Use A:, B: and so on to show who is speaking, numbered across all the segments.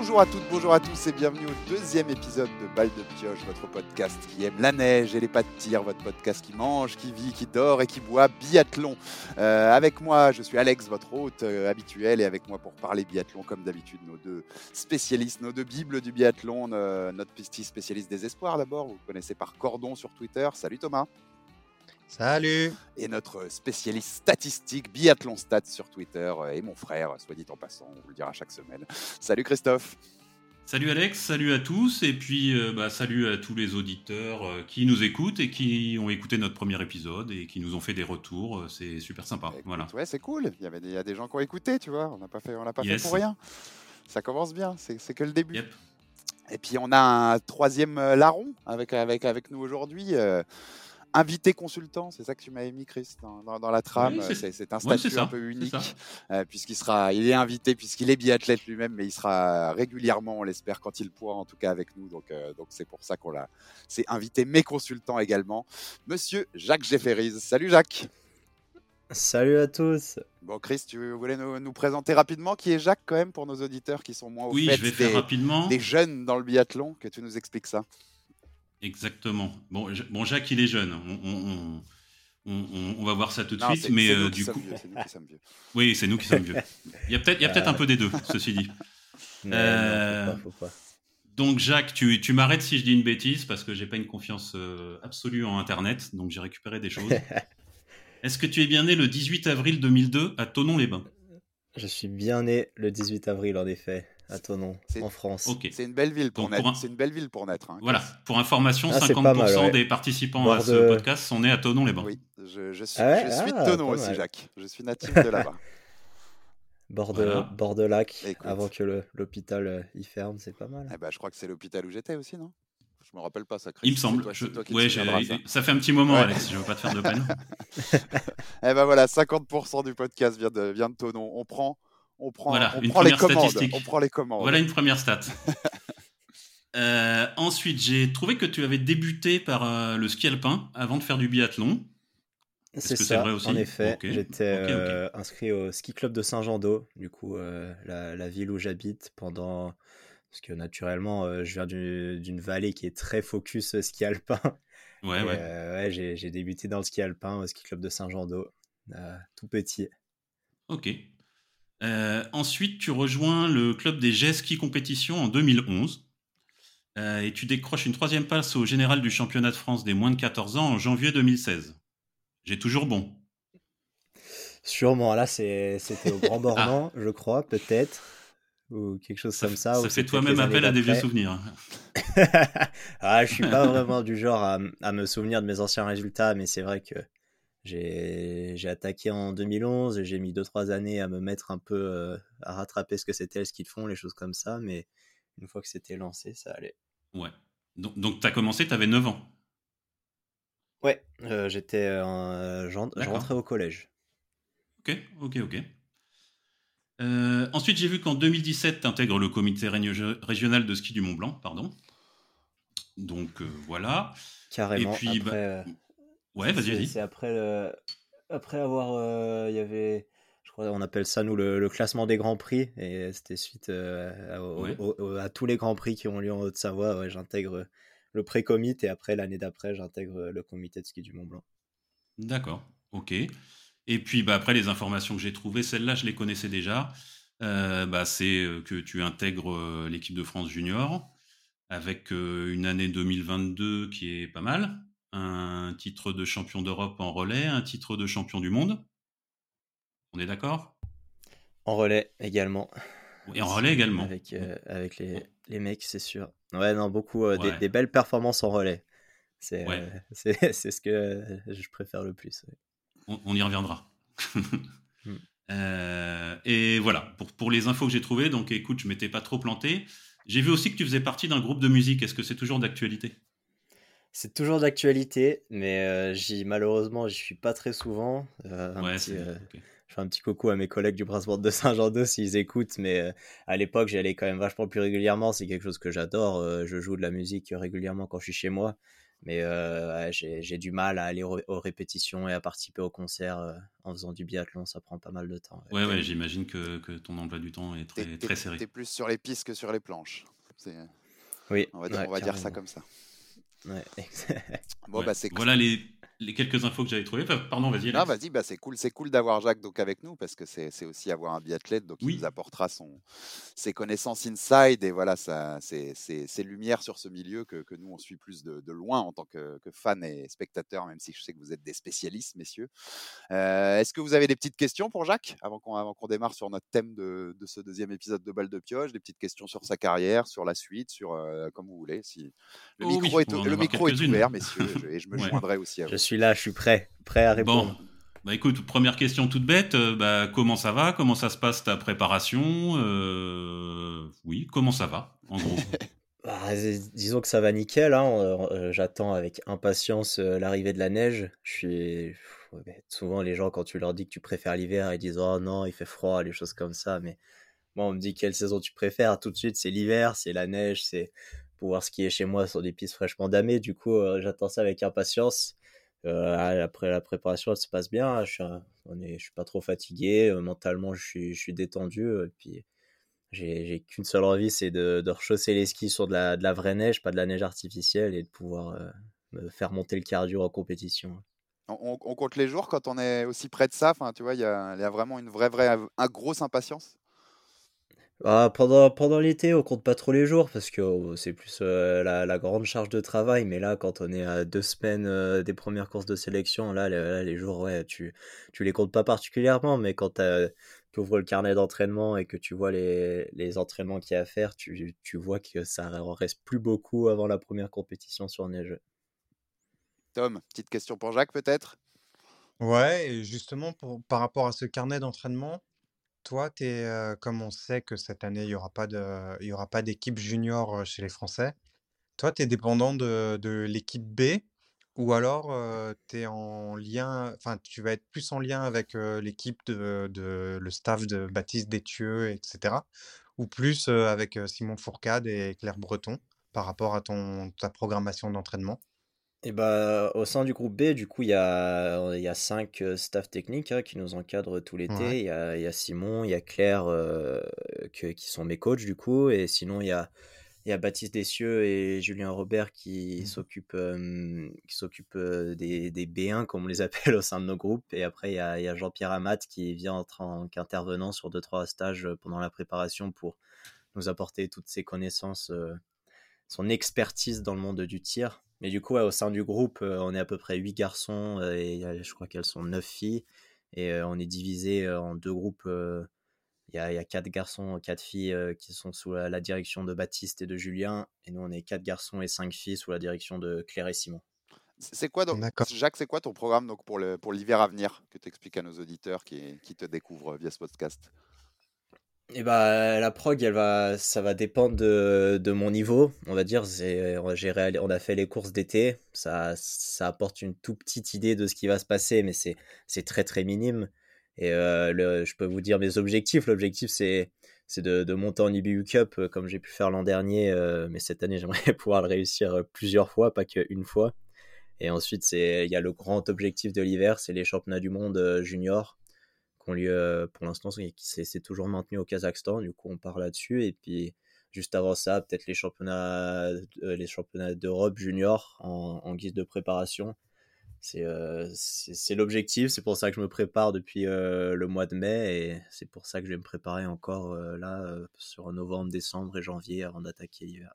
A: Bonjour à toutes, bonjour à tous et bienvenue au deuxième épisode de Balle de Pioche, votre podcast qui aime la neige et les pas de tir, votre podcast qui mange, qui vit, qui dort et qui boit biathlon. Euh, avec moi, je suis Alex, votre hôte euh, habituel, et avec moi pour parler biathlon, comme d'habitude, nos deux spécialistes, nos deux bibles du biathlon, euh, notre petit spécialiste des espoirs d'abord, vous connaissez par Cordon sur Twitter. Salut Thomas.
B: Salut
A: Et notre spécialiste statistique, Biathlon Stats sur Twitter, euh, et mon frère, soit dit en passant, on vous le dira chaque semaine. Salut Christophe
C: Salut Alex, salut à tous, et puis euh, bah, salut à tous les auditeurs euh, qui nous écoutent et qui ont écouté notre premier épisode et qui nous ont fait des retours, euh, c'est super sympa.
A: Écoute,
C: voilà.
A: Ouais, c'est cool, il y, avait des, il y a des gens qui ont écouté, tu vois, on n'a pas fait, on l'a pas
C: Yes.
A: fait pour rien. Ça commence bien, c'est c'est que le début.
C: Yep.
A: Et puis on a un troisième larron avec, avec, avec nous aujourd'hui. Invité consultant, c'est ça que tu m'avais mis, Chris, dans, dans- dans la trame.
C: Oui, c'est-
A: un statut un peu unique, euh, puisqu'il sera, il est invité, puisqu'il est biathlète lui-même, mais il sera régulièrement, on l'espère, quand il pourra, en tout cas avec nous. Donc, euh, donc c'est pour ça qu'on l'a. C'est invité, mais consultant également, Monsieur Jacques Jefferies. Salut Jacques.
B: Salut à tous
A: Bon, Chris, tu voulais nous, nous présenter rapidement qui est Jacques, quand même, pour nos auditeurs qui sont moins au
C: Oui,
A: fait
C: je vais faire rapidement.
A: des jeunes dans le biathlon, que tu nous expliques ça.
C: Exactement. Bon, bon, Jacques, il est jeune. On, on- on- on- on va voir ça tout de
A: Non,
C: suite,
A: c'est-
C: mais euh, du coup,
A: vieux, c'est nous qui sommes vieux.
C: oui, c'est nous qui sommes vieux. Il y a peut-être, un peu des deux, ceci dit.
B: Mais
C: Euh,
B: non, faut pas, faut pas.
C: Donc Jacques, tu, tu m'arrêtes si je dis une bêtise parce que j'ai pas une confiance euh, absolue en Internet, donc j'ai récupéré des choses. Est-ce que tu es bien né le 18 avril 2002 à Tonon-les-Bains
B: Je suis bien né le 18 avril, en effet, à Tonon,
A: C'est-
B: en France.
A: C'est une belle ville pour
C: Donc,
A: naître.
C: pour un-
A: C'est une belle ville pour naître. hein,
C: Voilà, pour information,
B: Ah, c'est
C: 50%
B: pas mal, ouais.
C: des participants à ce
B: de-
C: podcast sont nés à Tonon-les-Bains.
A: Oui, je, je suis,
B: Ah ouais
A: je suis
B: Ah,
A: de Tonon aussi. Jacques. Je suis natif de là-bas.
B: Bord de,
C: Voilà.
B: bord de lac,
A: Écoute.
B: avant que l'hôpital euh, y ferme, c'est pas mal.
A: Eh ben, je crois que c'est l'hôpital où j'étais aussi, non? Je me rappelle pas ça, Chris.
C: Il me semble.
A: toi-
C: Je- ouais,
A: ça.
C: ça fait un petit moment,
A: Ouais.
C: Alex. Je veux pas te faire de peine.
A: Eh ben voilà, 50% du podcast vient de, vient de Tonon. On prend, on prend,
C: Voilà,
A: on
C: une
A: prend les
C: première
A: commandes.
C: statistique.
A: On prend les commandes.
C: Voilà une première stat. Euh, ensuite, j'ai trouvé que tu avais débuté par euh, le ski alpin avant de faire du biathlon.
B: C'est ça,
C: vrai aussi
B: en effet. J'étais euh, inscrit au ski club de Saint-Jean-d'Eau, du coup, euh, la, la ville où j'habite pendant... Parce que naturellement, euh, je viens du- d'une vallée qui est très focus euh, ski alpin.
C: Ouais,
B: Et,
C: ouais.
B: euh, ouais, j'ai j'ai débuté dans le ski alpin au ski club de Saint-Jean-d'Eau, euh, tout petit.
C: Ok. Euh, ensuite, tu rejoins le club des Ski Compétition en 2011. Euh, et tu décroches une troisième place au général du championnat de France des moins de 14 ans en janvier 2016. J'ai toujours bon.
B: Sûrement, là, c'était au Grand Bornand, je crois, peut-être. Ou quelque chose.
C: Ça,
B: comme ça.
C: ça fait toi-même appel à des vieux souvenirs.
B: ah, je suis pas vraiment du genre à me souvenir de mes anciens résultats, mais c'est vrai que j'ai attaqué en 2011, j'ai mis 2-3 années à me mettre un peu euh, à rattraper ce que c'était ski de fond, les choses comme ça, mais une fois que c'était lancé, ça allait.
C: Ouais. Donc, donc tu as commencé, tu avais 9 ans.
B: Ouais, euh, j'étais euh, je rentrais au collège.
C: Ok, ok, ok. Euh, ensuite, j'ai vu qu'en 2017, tu intègres le comité régio- régional de ski du Mont Blanc, pardon. Donc voilà.
B: Carrément.
C: puis, bah,
B: après,
C: Ouais, vas-y, vas-y.
B: C'est après, le- après avoir. euh, Il y avait. Je crois on appelle ça, nous, le, le classement des grands prix. Et c'était suite euh, à, au-
C: Ouais.
B: au- au- à tous les grands prix qui ont lieu en Haute-Savoie. Ouais, j'intègre le pré-comité et après, l'année d'après, j'intègre le comité de ski du Mont Blanc.
C: D'accord, ok. Et puis bah, après, les informations que j'ai trouvées, celles-là, je les connaissais déjà. Euh, bah, c'est euh, que tu intègres euh, l'équipe de France junior avec euh, une année 2022 qui est pas mal, un titre de champion d'Europe en relais, un titre de champion du monde. On est d'accord?
B: En relais également.
C: Et en relais également.
B: Avec, euh, avec les, les mecs, c'est sûr. Ouais, non, beaucoup. euh, des-
C: Ouais.
B: des, belles performances en relais. C'est
C: Ouais.
B: euh, ce que je préfère le plus.
C: On, on y reviendra.
B: Hmm.
C: Et voilà, pour, pour les infos que j'ai trouvées, donc écoute, je m'étais pas trop planté. J'ai vu aussi que tu faisais partie d'un groupe de musique. Est-ce que c'est toujours d'actualité?
B: C'est toujours d'actualité, mais euh, j'y malheureusement, j'y suis pas très souvent. Euh, un
C: Ouais,
B: petit,
C: c'est.
B: euh, je fais un petit coucou à mes collègues du Brassport de Saint-Jean-d'Eau s'ils écoutent, mais euh, à l'époque, j'y allais quand même vachement plus régulièrement. C'est quelque chose que j'adore. euh, je joue de la musique régulièrement quand je suis chez moi. Mais euh, j'ai du mal à aller aux répétitions et à participer au concert euh, en faisant du biathlon, ça prend pas mal de temps.
C: Ouais, ouais, j'imagine que, que, ton emploi du temps est très, très serré.
A: Tu es plus sur les pistes que sur les planches.
B: Oui,
A: on va, on va dire ça comme ça.
B: Ouais.
A: bon, bah, c'est
C: Voilà les, les quelques infos que j'avais trouvées. pardon, vas-y.
A: Non, vas-y, bah, c'est cool, c'est cool d'avoir Jacques donc avec nous parce que c'est aussi avoir un biathlète donc il nous apportera son ses connaissances inside et voilà ça c'est c'est lumière sur ce milieu que, que, nous on suit plus de, de loin en tant que, que fans et spectateurs même si je sais que vous êtes des spécialistes messieurs. Euh, est-ce que vous avez des petites questions pour Jacques avant qu'on avant qu'on démarre sur notre thème de, de, ce deuxième épisode de Balle de pioche, des petites questions sur sa carrière, sur la suite, sur euh, comme vous voulez. Si le
C: oh
A: micro est le micro est ouvert messieurs et je me joindrai aussi à vous
B: suis là, je suis prêt, prêt à répondre.
C: Bon. Bah écoute, première question toute bête, euh, bah, comment ça va? Comment ça se passe ta préparation? Euh, Oui, comment ça va, en gros?
B: Bah, Disons que ça va nickel. Hein. Euh, j'attends avec impatience l'arrivée de la neige. Je suis souvent les gens quand tu leur dis que tu préfères l'hiver, ils disent oh non, il fait froid, les choses comme ça. Mais moi, on me dit quelle saison tu préfères? Tout de suite, c'est l'hiver, c'est la neige, c'est pouvoir skier chez moi sur des pistes fraîchement damées. Du coup, j'attends ça avec impatience. Euh, après la préparation, elle se passe bien. Je suis, suis pas trop fatigué. Euh, mentalement, je suis, détendu. Euh, puis, j'ai qu'une seule envie, c'est de, rechausser les skis sur de la, vraie neige, pas de la neige artificielle, et de pouvoir me faire monter le cardio en compétition.
A: On, compte les jours quand on est aussi près de ça? Enfin, tu vois, il y a, vraiment une vraie, vraie, un grosse impatience?
B: Ah, pendant pendant l'été, on compte pas trop les jours parce que oh, c'est plus euh, la, la, grande charge de travail. Mais là, quand on est à deux semaines euh, des premières courses de sélection, là, les, jours, ouais, tu, tu les comptes pas particulièrement. Mais quand tu ouvres le carnet d'entraînement et que tu vois les, les entraînements qu'il y a à faire, tu, tu vois que ça reste plus beaucoup avant la première compétition sur neige.
A: Tom, petite question pour Jacques peut-être?
D: Ouais, et justement, pour, par rapport à ce carnet d'entraînement, toi, comme on sait que cette année, il n'y aura pas de, il y aura pas d'équipe junior chez les Français, toi, tu es dépendant de, de l'équipe B ou alors tu es en lien, enfin, tu vas être plus en lien avec l'équipe de, de, le staff de Baptiste Détieux, etc. Ou plus avec Simon Fourcade et Claire Breton par rapport à ton, ta programmation d'entraînement?
B: Et bah, au sein du groupe B, du coup, il y a, il y a cinq staff techniques hein, qui nous encadrent tout l'été. Il, y a, il y a Simon, il y a Claire qui sont mes coachs, du coup. Et sinon, il y a, il y a Baptiste Dessieux et Julien Robert qui mmh s'occupent qui s'occupent des, des, B1, comme on les appelle au sein de nos groupes. Et après, il y a, il y a Jean-Pierre Amat qui vient en tant qu'intervenant sur deux, trois stages pendant la préparation pour nous apporter toutes ses connaissances, son expertise dans le monde du tir. Mais du coup, au sein du groupe, euh, on est à peu près 8 garçons euh, et je crois qu'elles sont 9 filles. Et euh, on est divisé en deux groupes. Il y, a, y a 4 garçons, 4 filles qui sont sous la, direction de Baptiste et de Julien. Et nous, on est 4 garçons et 5 filles sous la direction de Claire et Simon.
A: C'est quoi donc, Jacques, c'est quoi ton programme donc pour l'hiver pour à venir que tu expliques à nos auditeurs qui, qui te découvrent via ce podcast?
B: Et bah la prog, elle va, ça va dépendre de, de mon niveau, on va dire. On a fait les courses d'été, ça, ça apporte une toute petite idée de ce qui va se passer, mais c'est, très très minime. Et euh, je peux vous dire mes objectifs. L'objectif c'est, de, de monter en IBU Cup euh, comme j'ai pu faire l'an dernier, euh, mais cette année j'aimerais pouvoir le réussir plusieurs fois, pas qu'une fois. Et ensuite il y a le grand objectif de l'hiver, c'est les championnats du monde junior lieu, pour l'instant, c'est toujours maintenu au Kazakhstan. Du coup, on part là-dessus. Et puis, juste avant ça, peut-être les championnats, les championnats d'Europe junior en, guise de préparation. C'est c'est l'objectif. C'est pour ça que je me prépare depuis le mois de mai. Et c'est pour ça que je vais me préparer encore là sur novembre, décembre et janvier avant d'attaquer l'hiver.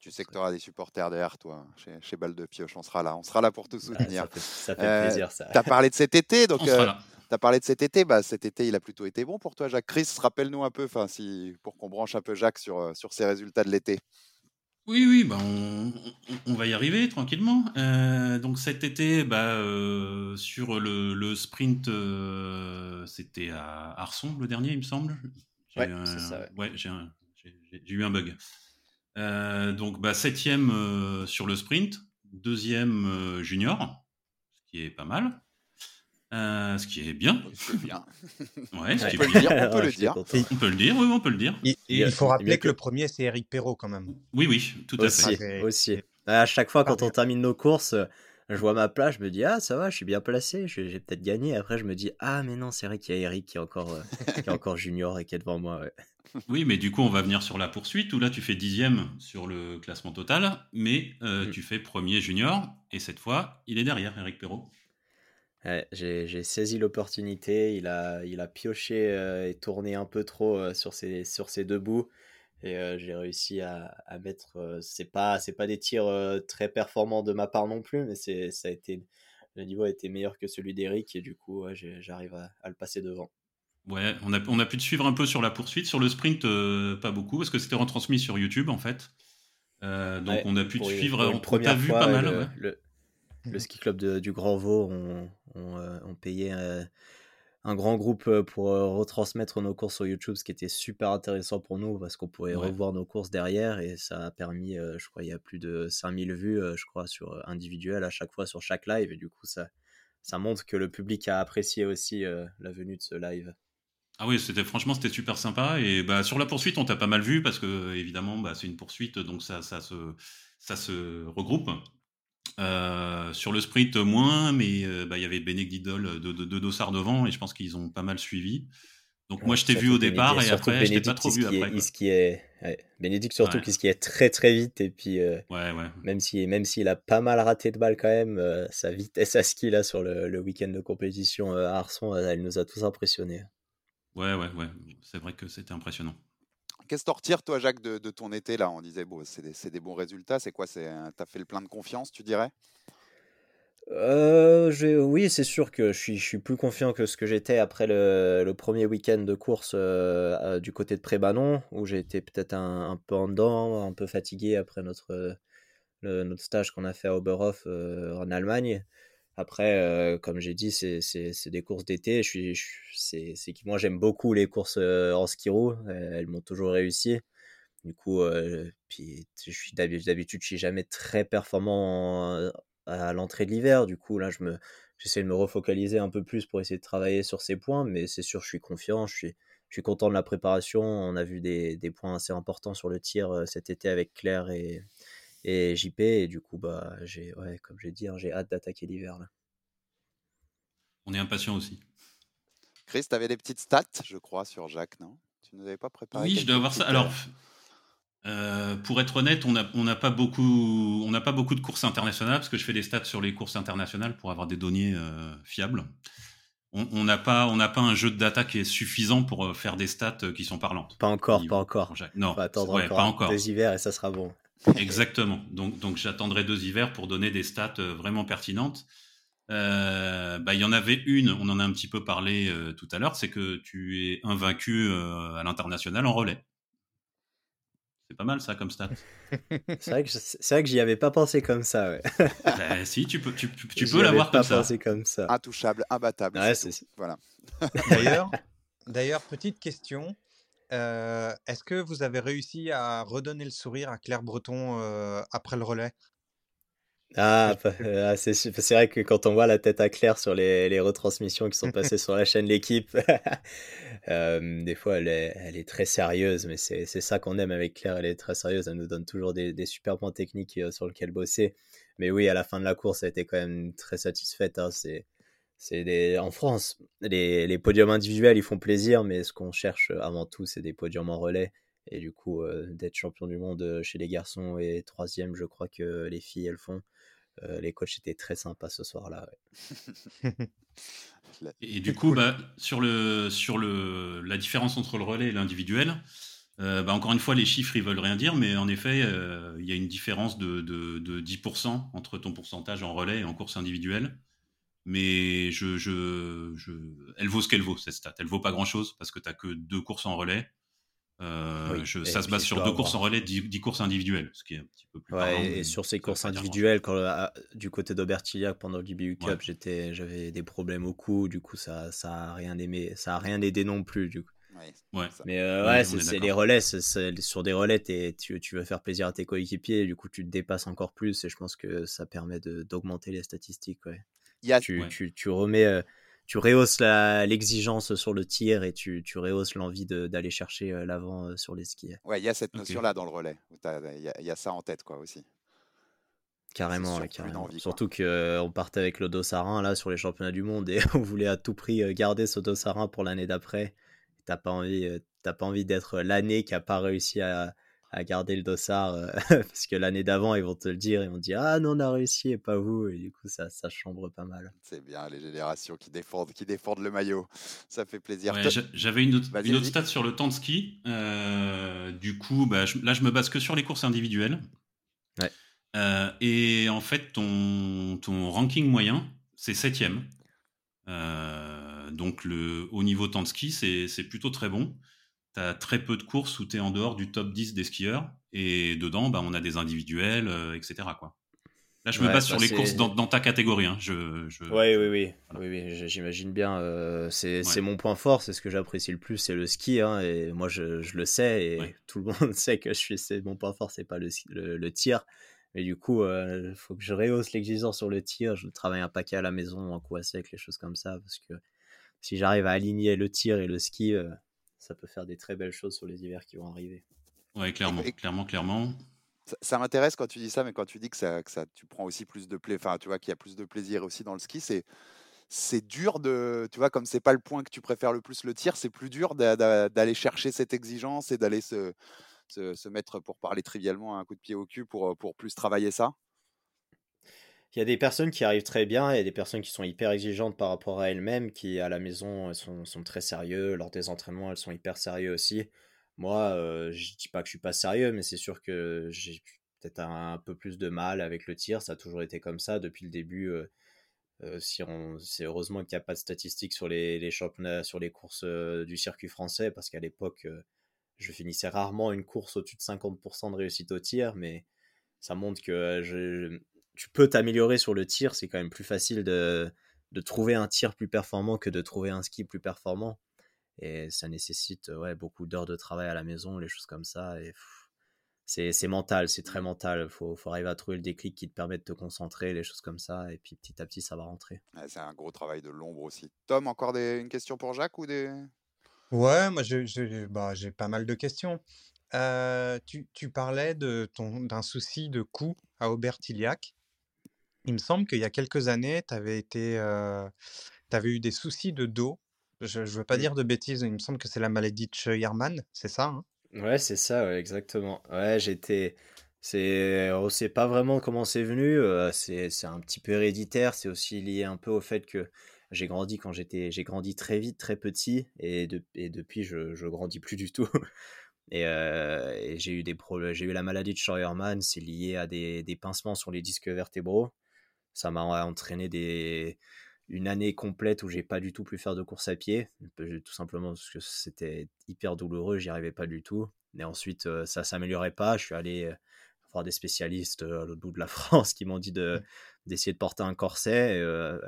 A: Tu, sais que tu auras des supporters derrière toi chez, chez Balle de Pioche. On sera là. On sera là pour te soutenir.
B: ça fait, plaisir, ça.
A: Tu as parlé de cet été. Donc, tu as parlé de cet été, bah, cet été il a plutôt été bon pour toi Jacques. Chris, rappelle-nous un peu, si, pour qu'on branche un peu Jacques sur, euh, sur ses résultats de l'été.
C: Oui, oui, bah on, on, va y arriver tranquillement. Euh, donc cet été, bah, euh, sur le, le sprint, c'était à Arson le dernier, il me semble.
B: Ouais, c'est ça.
C: Ouais, j'ai eu un bug. Donc bah, septième sur le sprint, deuxième junior, ce qui est pas mal. Euh, ce qui est bien.
A: bien.
C: Ouais,
A: on, peut le dire, on peut le dire.
C: On peut le dire, oui, on peut le dire.
D: Il, faut rappeler que... le premier, c'est Eric Perrault quand même.
C: Oui, oui, tout à
B: fait. Aussi. À chaque fois, quand on termine nos courses, je vois ma place, je me dis, ah, ça va, je suis bien placé, j'ai peut-être gagné. Après, je me dis, ah, mais non, c'est vrai qu'il y a Eric qui est encore, qui est encore junior et qui est devant moi.
C: Oui, mais du coup, on va venir sur la poursuite où là, tu fais dixième sur le classement total, mais mm. tu fais premier junior et cette fois, il est derrière Eric Perrault
B: j'ai saisi l'opportunité, il a, il a pioché euh, et tourné un peu trop euh, sur, ses, sur ses deux bouts. Et euh, j'ai réussi à, à mettre. c'est pas, c'est pas des tirs très performants de ma part non plus, mais c'est, ça a été, le niveau a été meilleur que celui d'Eric et du coup, j'arrive à, à, le passer devant.
C: Ouais, on a, on a pu te suivre un peu sur la poursuite. Sur le sprint, pas beaucoup, parce que c'était retransmis sur YouTube en fait. donc on a pu te suivre. On t'a vu pas mal.
B: le, le ski club du Grand Vaux ont, euh, payé euh, un grand groupe pour retransmettre nos courses sur YouTube, ce qui était super intéressant pour nous parce qu'on pouvait revoir nos courses derrière et ça a permis, je crois, il y a plus de 5000 vues, je crois, sur individuel à chaque fois sur chaque live et du coup, ça, ça montre que le public a apprécié aussi la venue de ce live.
C: Ah oui, c'était franchement c'était super sympa et bah sur la poursuite on t'a pas mal vu parce que évidemment bah, c'est une poursuite donc ça ça se ça se regroupe euh, sur le sprint, moins, mais euh, bah, il y avait Bénédicte Didol de, de, Dossard devant, et je pense qu'ils ont pas mal suivi. Donc moi, je t'ai vu au départ, et après, je t'ai pas trop vu après.
B: Est, qui est, Bénédicte surtout, qui, qui est très très vite, et puis euh, ouais, ouais. même s'il même s'il a pas mal raté de balles quand même, sa vitesse à ski là sur le, le week-end de compétition à Arson, elle nous a tous impressionnés.
C: Ouais, ouais, ouais, c'est vrai que c'était impressionnant.
A: Qu'est-ce que tu retires, toi, Jacques, de, ton été là? On disait, bon, c'est des, bons résultats. C'est quoi? Tu as fait le plein de confiance, tu dirais?
B: Euh, oui, c'est sûr que je suis, je suis, plus confiant que ce que j'étais après le, premier week-end de course euh, du côté de Prébanon, où été peut-être un, peu en dedans, un peu fatigué après notre, notre stage qu'on a fait à Oberhof euh, en Allemagne. Après, euh, comme j'ai dit, c'est des courses d'été. Je c'est que moi, j'aime beaucoup les courses euh, en ski roue. Elles m'ont toujours réussi. Du coup, euh, puis je suis d'habitude, je suis jamais très performant à l'entrée de l'hiver. Du coup, là, je me, j'essaie de me refocaliser un peu plus pour essayer de travailler sur ces points. Mais c'est sûr, je suis confiant. Je suis, je suis content de la préparation. On a vu des, des points assez importants sur le tir cet été avec Claire et, et JP. Et du coup, bah, j'ai, ouais, comme j'ai dit, hein, j'ai hâte d'attaquer l'hiver. Là.
C: On est impatient aussi.
A: Chris, tu avais des petites stats, je crois, sur Jacques, non? Tu ne nous avais pas préparé
C: Oui, je dois avoir ça. Alors, euh, euh, pour être honnête, on n'a on pas, beaucoup, on pas beaucoup de courses internationales, parce que je fais des stats sur les courses internationales pour avoir des données euh, fiables. On n'a pas, pas un jeu de data qui est suffisant pour faire des stats qui sont parlantes.
B: Pas encore, pas encore.
C: Non,
B: attendre encore, pas encore. Deux hivers et ça sera bon.
C: Exactement. Donc, donc j'attendrai deux hivers pour donner des stats euh, vraiment pertinentes. Euh, bah, il y en avait une, on en a un petit peu parlé euh, tout à l'heure, c'est que tu es invaincu à l'international en relais. C'est pas mal ça comme stat.
B: c'est vrai que c'est vrai que j'y avais pas pensé comme ça. Ouais.
C: Bah, si tu peux tu, tu peux l'avoir comme, ça.
B: comme ça.
A: Intouchable, imbattable.
B: Ouais, c'est
A: voilà.
D: D'ailleurs, d'ailleurs petite question. Euh, est-ce que vous avez réussi à redonner le sourire à Claire Breton euh, après le relais?
B: Ah, ah c'est vrai que quand on voit la tête à Claire sur les, les retransmissions qui sont passées sur la chaîne L'équipe, euh, des fois elle est, elle est, très sérieuse, mais c'est ça qu'on aime avec Claire, elle est très sérieuse, elle nous donne toujours des, des super points techniques sur lesquels bosser. Mais oui, à la fin de la course, elle était quand même très satisfaite. Hein, c'est c'est en France, les, les, podiums individuels, ils font plaisir, mais ce qu'on cherche avant tout, c'est des podiums en relais. Et du coup, euh, d'être champion du monde euh, chez les garçons et troisième, je crois que les filles, elles font. Euh, les coachs étaient très sympas ce soir-là.
C: et du coup, bah, sur, le, sur le, la différence entre le relais et l'individuel, bah, encore une fois, les chiffres, ils veulent rien dire, mais en effet, il y a une différence de, de, de 10% entre ton pourcentage en relais et en course individuelle mais je, je, je, elle vaut ce qu'elle vaut, cette stat. Elle vaut pas grand-chose parce que tu n'as que deux courses en relais. Euh, ça se base sur deux courses en relais, dix, courses individuelles, ce qui est un petit peu plus
B: ouais, Et sur ces courses individuelles, quand, ah, du côté d'Aubertillac pendant le DBU Cup, j'étais, j'avais des problèmes au cou, du coup ça, ça a rien aimé, ça a rien aidé non plus, du coup.
C: Ouais.
B: Mais euh, ouais, c'est, les relais, sur des relais, tu, tu veux faire plaisir à tes coéquipiers, du coup tu te dépasses encore plus, et je pense que ça permet d'augmenter les statistiques. Ouais tu, tu, tu, remets, euh, tu rehausses l'exigence sur le tir et tu, tu rehausses l'envie d'aller chercher euh, l'avant euh, sur les skis.
A: Ouais, il y a cette notion-là dans le relais. Il y, a ça en tête, quoi, aussi.
B: Carrément, ouais, carrément.
A: envie.
B: Surtout qu'on partait avec le Dossarin là sur les championnats du monde et on voulait à tout prix garder ce Dossarin pour l'année d'après. T'as pas envie, euh, t'as pas envie d'être l'année qui a pas réussi à, à garder le dossard euh, parce que l'année d'avant ils vont te le dire, ils vont te dire ah non on a réussi et pas vous et du coup ça ça chambre pas mal.
A: C'est bien les générations qui défendent, qui défendent le maillot. Ça fait plaisir.
C: Ouais, J'avais une, autre- une autre stat sur le temps de ski. Euh, du coup, bah, je- là, je me base que sur les courses individuelles.
B: Ouais.
C: Euh, et en fait, ton, ton ranking moyen, c'est septième. Euh, donc, le, au niveau temps de ski, c'est c'est plutôt très bon. Tu as très peu de courses où tu es en dehors du top 10 des skieurs. Et dedans, bah, on a des individuels, euh, etc. Quoi. Là, je me base
B: bah,
C: sur les courses dans, dans ta catégorie. hein. Je, je-
B: Ouais, oui, oui,
C: Voilà.
B: oui, oui, j'imagine bien. euh, c'est
C: Ouais.
B: mon point fort, c'est ce que j'apprécie le plus, c'est le ski. hein, et moi, je, je le sais, et tout le monde sait que je suis, mon point fort, c'est pas le, ski- le, le tir. Mais du coup, il faut que je rehausse l'exigence sur le tir. Je travaille un paquet à la maison, en coup à sec, les choses comme ça, parce que si j'arrive à aligner le tir et le ski, euh, ça peut faire des très belles choses sur les hivers qui vont arriver.
C: Ouais, clairement,
A: Et-
C: clairement, clairement.
A: Ça, ça m'intéresse quand tu dis ça, mais quand tu dis que ça, que ça, tu prends aussi plus de plaisir, enfin, tu vois, qu'il y a plus de plaisir aussi dans le ski, c'est, c'est dur de, tu vois, comme c'est pas le point que tu préfères le plus le tir, c'est plus dur d'a- d'a- d'aller chercher cette exigence et d'aller se, se, se mettre, pour parler trivialement, un coup de pied au cul pour, pour plus travailler ça?
B: Il y a des personnes qui arrivent très bien et des personnes qui sont hyper exigeantes par rapport à elles-mêmes, qui à la maison sont, sont très sérieux, lors des entraînements elles sont hyper sérieux aussi. Moi, euh, je dis pas que je suis pas sérieux, mais c'est sûr que j'ai peut-être un, peu plus de mal avec le tir. Ça a toujours été comme ça depuis le début. euh, euh, si on, c'est heureusement qu'il n'y a pas de statistiques sur les, les championnats, sur les courses euh, du circuit français, parce qu'à l'époque, je finissais rarement une course au-dessus de 50% de réussite au tir, mais ça montre que je, tu peux t'améliorer sur le tir. C'est quand même plus facile de, de trouver un tir plus performant que de trouver un ski plus performant. Et ça nécessite euh, ouais, beaucoup d'heures de travail à la maison, les choses comme ça. Et c'est c'est mental, c'est très mental. Il faut, faut arriver à trouver le déclic qui te permet de te concentrer, les choses comme ça. Et puis petit à petit, ça va rentrer.
A: Ouais, c'est un gros travail de l'ombre aussi. Tom, encore des, une question pour Jacques ou des...
D: Ouais, moi j'ai bah, j'ai pas mal de questions. Euh, tu, tu parlais de ton d'un souci de cou à Aubert-Tiliac. Il me semble qu'il y a quelques années, tu avais été, euh, t'avais eu des soucis de dos. Je ne veux pas
B: Mm.
D: dire de bêtises, il me semble que c'est la maladie de Scheuermann, c'est ça, hein?
B: Ouais, c'est ça, ouais, exactement. Ouais, j'étais. C'est, on sait pas vraiment comment c'est venu. euh, c'est, c'est un petit peu héréditaire. C'est aussi lié un peu au fait que j'ai grandi quand j'étais, j'ai grandi très vite, très petit, et, de- et depuis je, je grandis plus du tout. Et, euh, et j'ai eu des problèmes. J'ai eu la maladie de Scheuermann. C'est lié à des, des pincements sur les disques vertébraux. Ça m'a entraîné des, une année complète où j'ai pas du tout pu faire de course à pied, tout simplement parce que c'était hyper douloureux, j'y arrivais pas du tout. Et ensuite, ça s'améliorait pas. Je suis allé voir des spécialistes à l'autre bout de la France qui m'ont dit de, d'essayer de porter un corset. Et,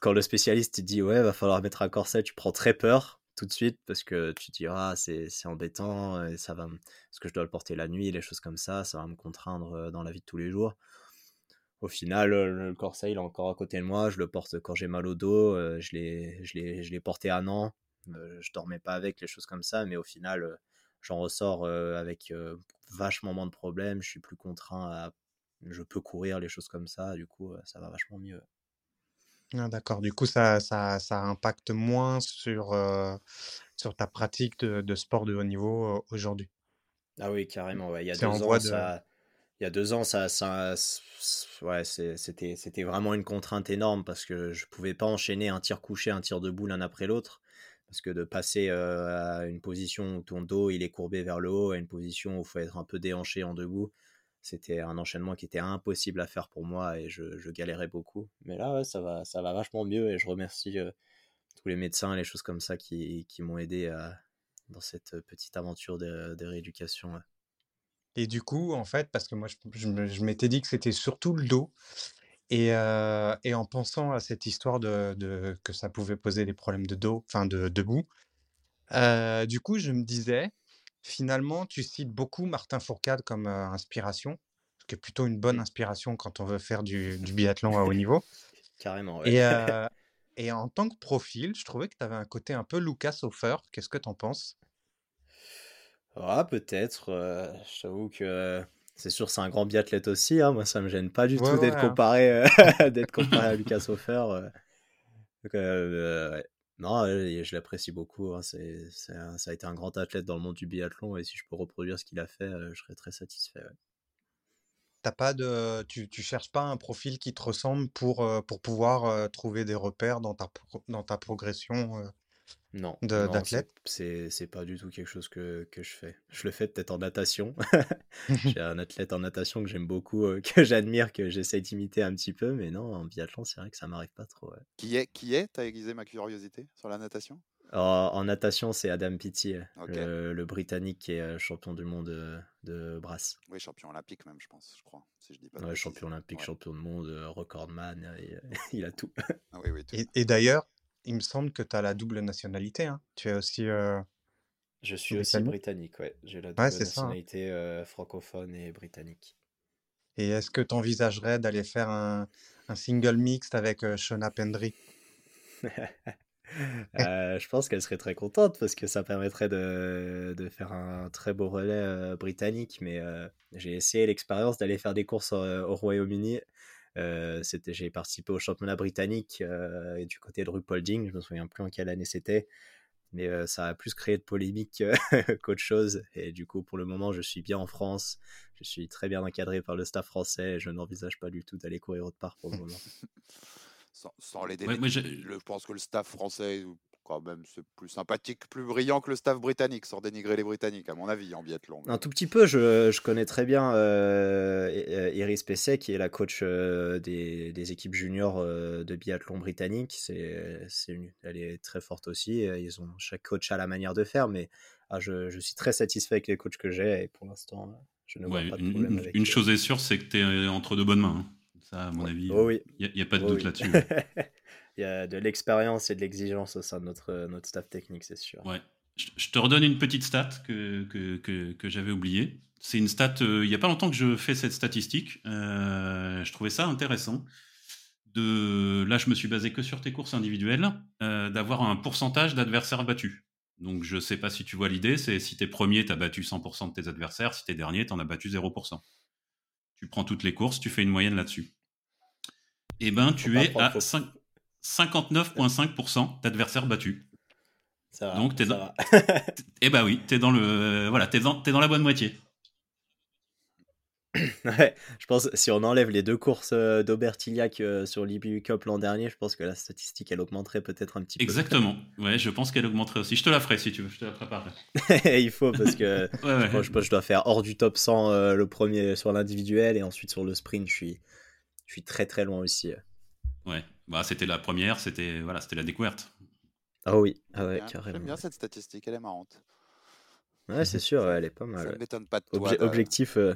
B: quand le spécialiste te dit ouais, va falloir mettre un corset, tu prends très peur tout de suite parce que tu te dis ah c'est, c'est embêtant et ça va parce que je dois le porter la nuit, les choses comme ça, ça va me contraindre dans la vie de tous les jours. Au final, euh, le corset, il est encore à côté de moi. Je le porte quand j'ai mal au dos. euh, je l'ai, je l'ai, je l'ai porté un an. Euh, je dormais pas avec, les choses comme ça. Mais au final, euh, j'en ressors avec vachement moins de problèmes. Je suis plus contraint à. Je peux courir, les choses comme ça. Du coup, ça va vachement mieux.
D: Ah, d'accord, du coup ça, ça, ça impacte moins sur, sur ta pratique de, de sport de haut niveau aujourd'hui.
B: Ah oui, carrément. Ouais. Il y a deux ans,
D: de...
B: ça. Il y a deux ans, ça, ouais, c'était, vraiment une contrainte énorme parce que je pouvais pas enchaîner un tir couché, un tir debout l'un après l'autre. Parce que de passer euh, à une position où ton dos il est courbé vers le haut, à une position où il faut être un peu déhanché en debout, c'était un enchaînement qui était impossible à faire pour moi et je, galérais beaucoup. Mais là, ça va, ça va vachement mieux et je remercie euh, tous les médecins les choses comme ça qui, m'ont aidé à, dans cette petite aventure de, rééducation.
D: Et du coup, en fait, parce que moi, je, je, je m'étais dit que c'était surtout le dos. Et, euh, et, en pensant à cette histoire de, de, que ça pouvait poser des problèmes de dos, enfin de debout, euh, du coup, je me disais, finalement, tu cites beaucoup Martin Fourcade comme euh, inspiration, ce qui est plutôt une bonne inspiration quand on veut faire du, du biathlon à haut niveau.
B: Carrément, ouais.
D: Et, et en tant que profil, je trouvais que tu avais un côté un peu Lucas Hofer. Qu'est-ce que tu en penses?
B: Ah, peut-être. Euh, je t'avoue que C'est sûr, c'est un grand biathlète aussi. Hein. Moi, ça me gêne pas du
D: Ouais,
B: tout d'être
D: hein.
B: comparé, euh, d'être comparé à Lucas Hofer. euh. Donc, euh, ouais. Non, euh, je l'apprécie beaucoup. hein. C'est, c'est un- ça a été un grand athlète dans le monde du biathlon et si je peux reproduire ce qu'il a fait, euh, je serais très satisfait. ouais.
D: T'as pas de, tu, tu cherches pas un profil qui te ressemble pour, euh, pour pouvoir euh, trouver des repères dans ta, dans ta progression euh,
B: Non,
D: de- d'athlète?
B: c'est, c'est pas du tout quelque chose que, que je fais. Je le fais peut-être en natation. J'ai un athlète en natation que j'aime beaucoup, euh, que j'admire, que j'essaie d'imiter un petit peu, mais non, en biathlon, c'est vrai que ça m'arrive pas trop. ouais.
A: Qui est Qui est T'as aiguisé ma curiosité sur la natation?
B: En, en natation, c'est Adam
A: Ok.
B: le, le Britannique qui est euh, champion du monde euh, de brasse.
A: Oui, champion olympique même, je pense, je crois. Si je dis pas de
B: Ouais, champion olympique,
A: Ouais.
B: champion de monde, recordman, euh, il a tout.
A: Ah oui, oui. tout.
D: Et, et d'ailleurs, il me semble que tu as la double nationalité. hein. Tu es aussi. euh,
B: Je suis aussi
D: Britannique
B: ouais. J'ai la double
D: hein.
B: nationalité euh, francophone et britannique.
D: Et est-ce que tu envisagerais d'aller faire un, un single mixte avec euh, Shona Pendry?
B: Je pense qu'elle serait très contente parce que ça permettrait de, de faire un très beau relais britannique. Mais j'ai essayé l'expérience d'aller faire des courses au Royaume-Uni. Euh, c'était, j'ai participé au championnat britannique euh, et du côté de Rupolding. Je me souviens plus en quelle année c'était. Mais euh, ça a plus créé de polémique qu'autre chose. Et du coup, pour le moment, je suis bien en France. Je suis très bien encadré par le staff français. Et je n'envisage pas du tout d'aller courir autre part pour le moment.
A: Sans, sans les
C: Ouais,
A: délais. je pense que le staff français, quand même, c'est plus sympathique, plus brillant que le staff britannique, sans dénigrer les Britanniques, à mon avis, en biathlon. mais-
B: Un tout petit peu, je, je connais très bien euh, I- Iris Pesset, qui est la coach euh, des, des équipes juniors euh, de biathlon britannique. C'est, c'est une- elle est très forte aussi. euh, Ils ont chaque coach a la manière de faire, mais ah, je, je suis très satisfait avec les coachs que j'ai et pour l'instant, euh, je ne vois
C: Ouais,
B: pas de
C: une,
B: problème
C: une-
B: avec
C: une
B: eux.
C: chose est sûre, c'est que tu es entre de bonnes mains. hein. Ça, à mon
A: Ouais.
C: avis,
B: Oh oui,
C: il n'y a, pas de
B: oh
C: doute
B: oui.
C: là-dessus.
B: Il y a de l'expérience et de l'exigence au sein de notre, notre staff technique, c'est sûr.
C: Ouais. Je, je te redonne une petite stat que, que, que, que j'avais oubliée. C'est une stat, euh, il n'y a pas longtemps que je fais cette statistique. Euh, je trouvais ça intéressant. De, là, je me suis basé que sur tes courses individuelles, euh, d'avoir un pourcentage d'adversaires battus. Donc, je ne sais pas si tu vois l'idée, c'est si tu es premier, tu as battu 100% de tes adversaires, si tu es dernier, tu en as battu 0%. Tu prends toutes les courses, tu fais une moyenne là-dessus. Eh ben, tu es
B: prendre
C: à
B: trop.
C: cinq- 59,5% d'adversaires battus.
B: Ça va,
C: Donc, t'es dans-. Eh ben oui, t'es dans le, voilà, t'es dans, dans la bonne moitié.
B: Ouais, je pense si on enlève les deux courses euh, d'Aubertillac euh, sur l'IBU Cup l'an dernier, je pense que la statistique elle augmenterait peut-être un petit
C: Exactement. Ouais, je pense qu'elle augmenterait aussi. Je te la ferai si tu veux, je te la préparerai.
B: peu. Il faut parce que
C: Ouais, ouais.
B: moi, je pense que je dois faire hors du top 100 euh, le premier sur l'individuel et ensuite sur le sprint, je suis, je suis très très loin aussi.
C: Ouais. Bah, c'était la première, c'était voilà, c'était la découverte.
B: Ah oui, ah ouais,
A: Bien, J'aime
B: carrément.
A: bien cette statistique, elle est marrante.
B: Ouais, c'est sûr, elle est pas
A: Ça
B: mal.
A: ne
B: ouais.
A: m'étonne pas de toi.
B: Obje- objectif, euh,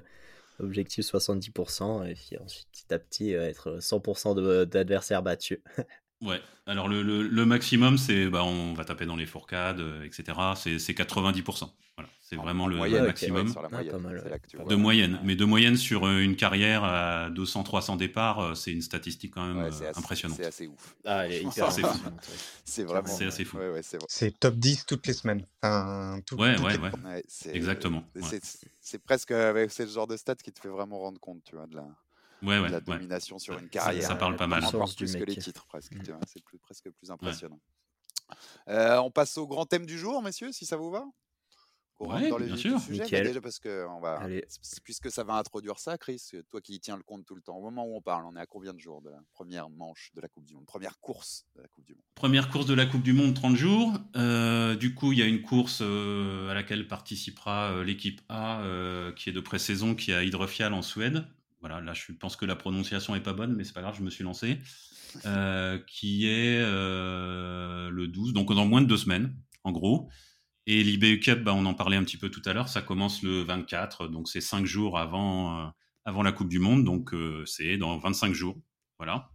B: objectif 70% et puis ensuite petit à petit euh, être 100% de- d'adversaires battus.
C: Ouais. Alors le, le, le maximum, c'est bah, on va taper dans les fourcades, euh, etc. C'est c'est 90%. Voilà, c'est
A: En-
C: vraiment
A: en
C: le,
A: moyenne,
C: le
B: ok,
C: maximum.
A: ouais, sur la
B: Ah,
A: moyenne,
B: mal, ouais.
C: De moyenne, mais de moyenne sur euh, une carrière à 200-300 départs, euh, c'est une statistique quand même
A: Ouais, c'est assez,
C: impressionnante.
A: c'est assez ouf.
B: Ah,
C: c'est-
A: vraiment.
C: C'est assez fou.
A: Ouais, ouais, c'est vrai.
D: C'est top 10 toutes les semaines. Enfin, tout-
C: Ouais,
D: toutes
C: ouais,
D: les-
C: ouais.
A: Ouais, c'est-
C: Exactement, ouais.
A: C'est c'est presque avec c'est le genre de stats qui te fait vraiment rendre compte, tu vois, de la,
C: Ouais,
A: de la
C: ouais.
A: domination sur une carrière.
C: ça parle pas mal.
A: Encore
B: du
A: plus que les titres, presque.
B: Mm.
A: C'est plus- presque plus impressionnant. Euh, on passe au grand thème du jour, messieurs, si ça vous va On rentre
C: Ouais,
A: dans les
C: bien sûr.
A: du sujet, mais
B: Nickel.
A: déjà parce que on va,
B: Allez.
A: c- puisque ça va introduire ça, Chris, toi qui y tiens le compte tout le temps, au moment où on parle, on est à combien de jours de la première manche de la Coupe du Monde, première course de la Coupe du Monde?
C: Première course de la Coupe du Monde, 30 jours. Euh, du coup, il y a une course euh, à laquelle participera euh, l'équipe A, euh, qui est de pré-saison, qui est à Hydrofial en Suède. Voilà, là, je pense que la prononciation est pas bonne, mais c'est pas grave, je me suis lancé. Euh, qui est euh, le 12, donc dans moins de deux semaines, en gros. Et l'IBU Cup, bah, on en parlait un petit peu tout à l'heure, ça commence le 24, donc c'est cinq jours avant, euh, avant la Coupe du Monde, donc c'est dans 25 jours. Voilà.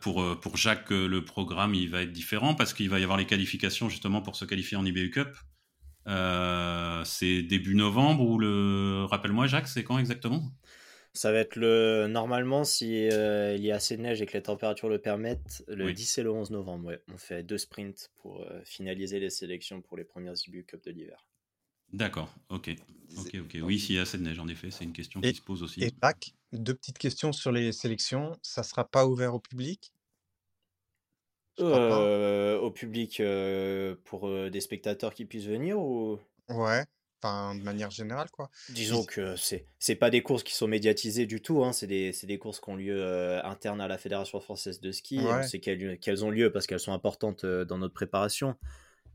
C: Pour, pour Jacques, le programme il va être différent parce qu'il va y avoir les qualifications justement pour se qualifier en IBU Cup. Euh, c'est début novembre ou le. Rappelle-moi, Jacques, c'est quand exactement?
B: Ça va être le. Normalement, si euh, il y a assez de neige et que les températures le permettent, le
C: Oui.
B: 10 et le 11 novembre. Ouais. On fait deux sprints pour euh, finaliser les sélections pour les premières IBU Cup de l'hiver.
C: D'accord, ok. Ok, ok. Oui, s'il y a assez de neige, en effet, c'est une question qui se pose aussi.
D: et Jacques, deux petites questions sur les sélections. Ça sera pas ouvert au public? Je crois pas.
B: Euh, au public euh, pour euh, des spectateurs qui puissent venir ou?
D: Ouais, enfin, de manière générale, quoi.
B: disons que c'est c'est pas des courses qui sont médiatisées du tout, hein, c'est des, c'est des courses qui ont lieu euh, internes à la Fédération française de ski.
D: Ouais,
B: sait qu'elles qu'elles ont lieu parce qu'elles sont importantes euh, dans notre préparation.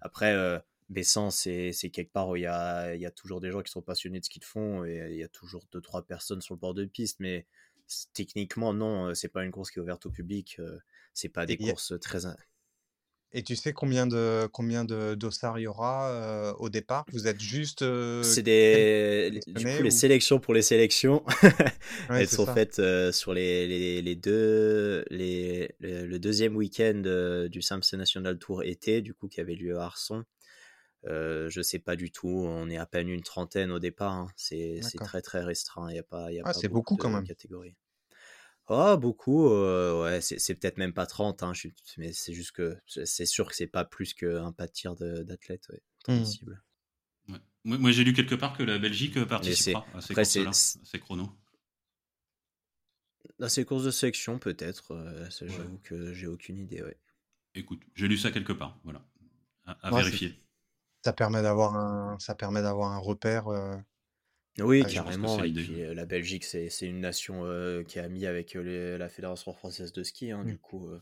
B: Après, euh, Bessan, c'est c'est quelque part où il y a, il y a toujours des gens qui sont passionnés de ski de fond et il y a toujours deux, trois personnes sur le bord de piste, mais c- techniquement, non, euh, c'est pas une course qui est ouverte au public. euh, C'est pas des
D: et, y a-
B: courses très.
D: et tu sais combien de combien de dossards il y aura euh, au départ? Vous êtes juste euh,
B: C'est des. Du coup, les sélections pour les sélections,
D: Ouais,
B: elles sont
D: ça.
B: faites euh, sur les, les, les deux. Les, le, le deuxième week-end du Samsung National Tour été, du coup, qui avait lieu à Arson. Je sais pas du tout, on est à peine une trentaine au départ, hein. c'est très très restreint, il n'y a pas, il y a
D: Ah,
B: pas beaucoup
D: beaucoup quand
B: de
D: même.
B: catégories. Oh, beaucoup, euh, ouais, c'est c'est peut-être même pas 30, hein, je suis- mais c'est juste que c'est sûr que c'est pas plus qu'un pas de tir de- d'athlètes, ouais,
D: Hmm.
C: Ouais. Moi, moi, j'ai lu quelque part que la Belgique euh, participera à ces
B: Après, c'est.
C: courses-là, à ces chronos.
B: À ces courses de sélection, peut-être, euh, ça,
C: Ouais.
B: j'avoue que j'ai aucune idée, ouais.
C: Écoute, j'ai lu ça quelque part, voilà. À, à
D: Ouais, c'est-
C: vérifier.
D: ça permet d'avoir un ça permet d'avoir un repère. euh,
B: Oui,
C: que
B: carrément. Et puis euh, la Belgique, c'est une nation euh, qui est amie avec euh, les- la Fédération française de ski. hein,
D: Hmm.
B: du coup, euh,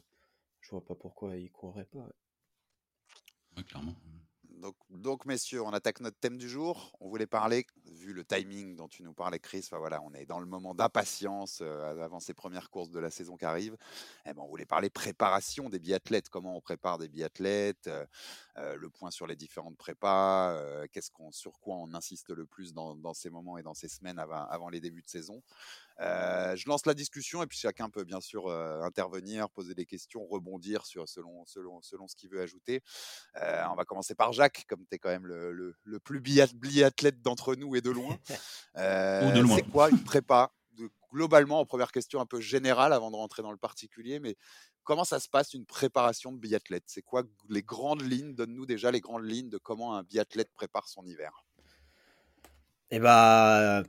B: je vois pas pourquoi ils courraient pas. ouais.
C: Ouais, clairement.
A: Donc, messieurs, on attaque notre thème du jour. On voulait parler, vu le timing dont tu nous parlais, Chris, enfin, voilà, on est dans le moment d'impatience euh, avant ces premières courses de la saison qui arrivent. Eh ben, on voulait parler préparation des biathlètes, comment on prépare des biathlètes, euh, euh, le point sur les différentes prépas, qu'est-ce qu'on, sur quoi on insiste le plus dans, ces moments et dans ces semaines avant les débuts de saison. Euh, je lance la discussion et puis chacun peut bien sûr euh, intervenir, poser des questions, rebondir sur, selon, selon, selon ce qu'il veut ajouter. Euh, on va commencer par Jacques, comme tu es quand même le, le, le plus biath- biathlète d'entre nous et de loin.
C: Ou de loin.
A: c'est quoi une prépa de, Globalement, en première question un peu générale avant de rentrer dans le particulier, mais comment ça se passe une préparation de biathlète? C'est quoi les grandes lignes? Donne-nous déjà les grandes lignes de comment un biathlète prépare son hiver.
B: Et bah,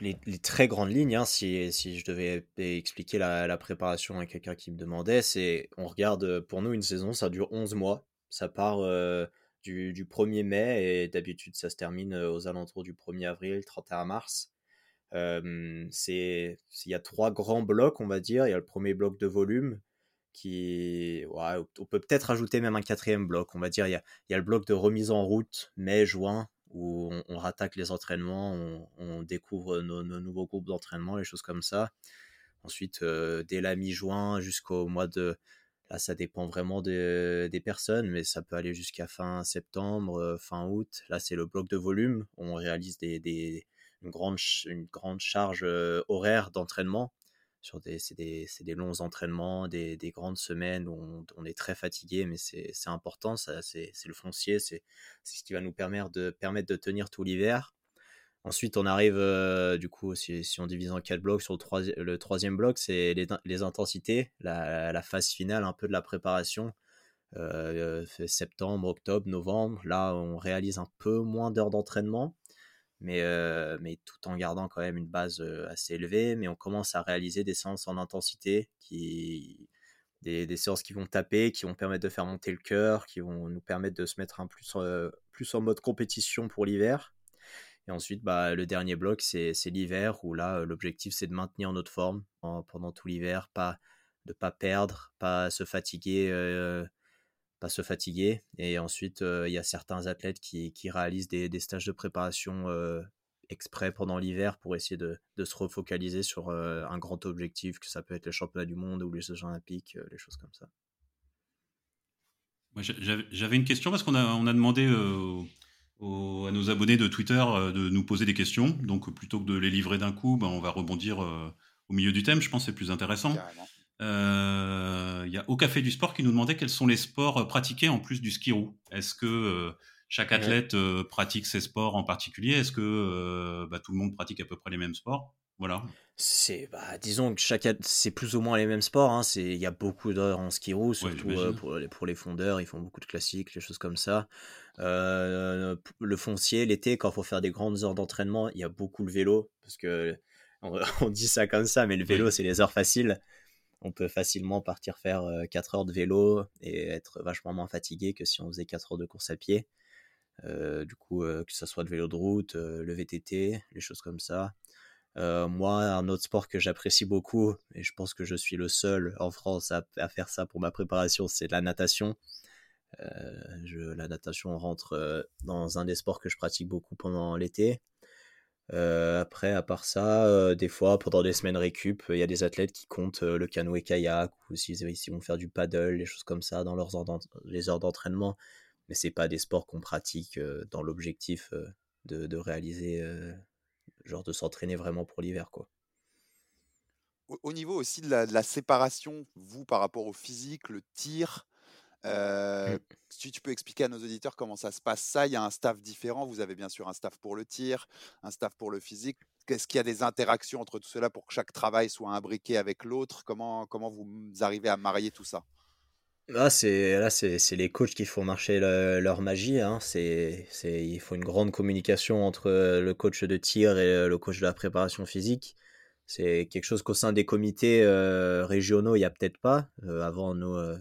B: les, très grandes lignes, hein, si, si je devais expliquer la, préparation à quelqu'un qui me demandait, c'est on regarde, euh, pour nous, une saison, ça dure 11 mois. Ça part euh, du, du 1er mai et d'habitude, ça se termine euh, aux alentours du 1er avril, 31 mars. Il y a trois grands blocs, on va dire. Il y a le premier bloc de volume qui, on peut peut-être ajouter même un quatrième bloc. On va dire, il y a, il y a le bloc de remise en route, mai, juin, où on, rattaque les entraînements, on, découvre nos, nouveaux groupes d'entraînement, les choses comme ça. Ensuite, euh, dès la mi-juin jusqu'au mois de... Là, ça dépend vraiment des, personnes, mais ça peut aller jusqu'à fin septembre, euh, fin août. Là, c'est le bloc de volume. On réalise des, des, une, grande, une grande charge euh, horaire d'entraînement. Sur des, c'est des, des longs entraînements, des, des grandes semaines où on, est très fatigué, mais c'est important, c'est le foncier, c'est ce qui va nous permettre de, permettre de tenir tout l'hiver. Ensuite, on arrive, euh, du coup, si, on divise en quatre blocs, sur le, le troisième bloc, c'est les, les intensités, la, phase finale un peu de la préparation. Euh, fait septembre, octobre, novembre, là, on réalise un peu moins d'heures d'entraînement, mais, euh, mais tout en gardant quand même une base euh, assez élevée. Mais on commence à réaliser des séances en intensité, qui, des, des séances qui vont taper, qui vont permettre de faire monter le cœur, qui vont nous permettre de se mettre un plus, euh, plus en mode compétition pour l'hiver. Et ensuite, bah, le dernier bloc, c'est l'hiver, où là, l'objectif, c'est de maintenir notre forme en- pendant tout l'hiver, pas de pas perdre, pas se fatiguer, pas se fatiguer. Et ensuite, euh, il y a certains athlètes qui, qui réalisent des, des stages de préparation euh, exprès pendant l'hiver pour essayer de, de se refocaliser sur euh, un grand objectif, que ça peut être les championnats du monde ou les Jeux olympiques, euh, les choses comme ça.
C: J'avais une question parce qu'on a, on a demandé euh, aux- à nos abonnés de Twitter euh, de nous poser des questions. Donc, plutôt que de les livrer d'un coup, ben, on va rebondir euh, au milieu du thème. Je pense que c'est plus intéressant.
A: Carrément.
C: Euh, Il y a Au Café du Sport qui nous demandait quels sont les sports euh, pratiqués en plus du ski roue. Est-ce que euh, chaque athlète euh, pratique ses sports en particulier? Est-ce que euh, bah, tout le monde pratique à peu près les mêmes sports? Voilà.
B: C'est, bah, disons que chaque, c'est plus ou moins les mêmes sports. Hein. C'est, il y a beaucoup d'heures en ski roue, surtout euh, pour, les, pour les fondeurs. Ils font beaucoup de classiques, des choses comme ça. Euh, le foncier, l'été, quand il faut faire des grandes heures d'entraînement, il y a beaucoup le vélo parce que on, dit ça comme ça, mais le vélo, c'est les heures faciles. On peut facilement partir faire 4 heures de vélo et être vachement moins fatigué que si on faisait 4 heures de course à pied. du coup, que ce soit de vélo de route, le VTT, les choses comme ça. moi, un autre sport que j'apprécie beaucoup, et je pense que je suis le seul en France à, faire ça pour ma préparation, c'est la natation. la natation rentre dans un des sports que je pratique beaucoup pendant l'été. Euh, après, à part ça, euh, des fois, pendant des semaines récup, il y a des athlètes qui comptent euh, le canoë-kayak ou s'ils vont faire du paddle, des choses comme ça dans leurs heures les heures d'entraînement. Mais c'est pas des sports qu'on pratique dans l'objectif de, de, réaliser, genre de s'entraîner vraiment pour l'hiver, quoi.
A: Au, niveau aussi de la, de la, séparation, vous par rapport au physique, le tir, euh, mmh. Si tu peux expliquer à nos auditeurs comment ça se passe, ça, il y a un staff différent. Vous avez bien sûr un staff pour le tir, un staff pour le physique. Qu'est-ce qu'il y a des interactions entre tout cela pour que chaque travail soit imbriqué avec l'autre? Comment, comment vous arrivez à marier tout ça?
B: Là, c'est là, c'est les coachs qui font marcher leur magie. Hein. C'est, il faut une grande communication entre le coach de tir et le coach de la préparation physique. C'est quelque chose qu'au sein des comités euh, régionaux, il n'y a peut-être pas. Euh, avant, nous, euh,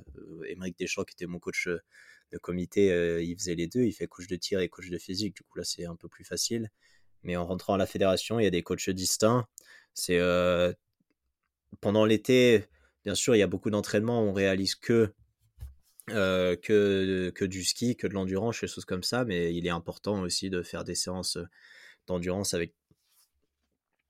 B: Émeric Deschamps, qui était mon coach de comité, il faisait les deux. Il fait coach de tir et coach de physique. Du coup, là, c'est un peu plus facile. Mais en rentrant à la fédération, il y a des coachs distincts. C'est pendant l'été, bien sûr, il y a beaucoup d'entraînements. On réalise que que, que du ski, que de l'endurance, des choses comme ça, mais il est important aussi de faire des séances d'endurance avec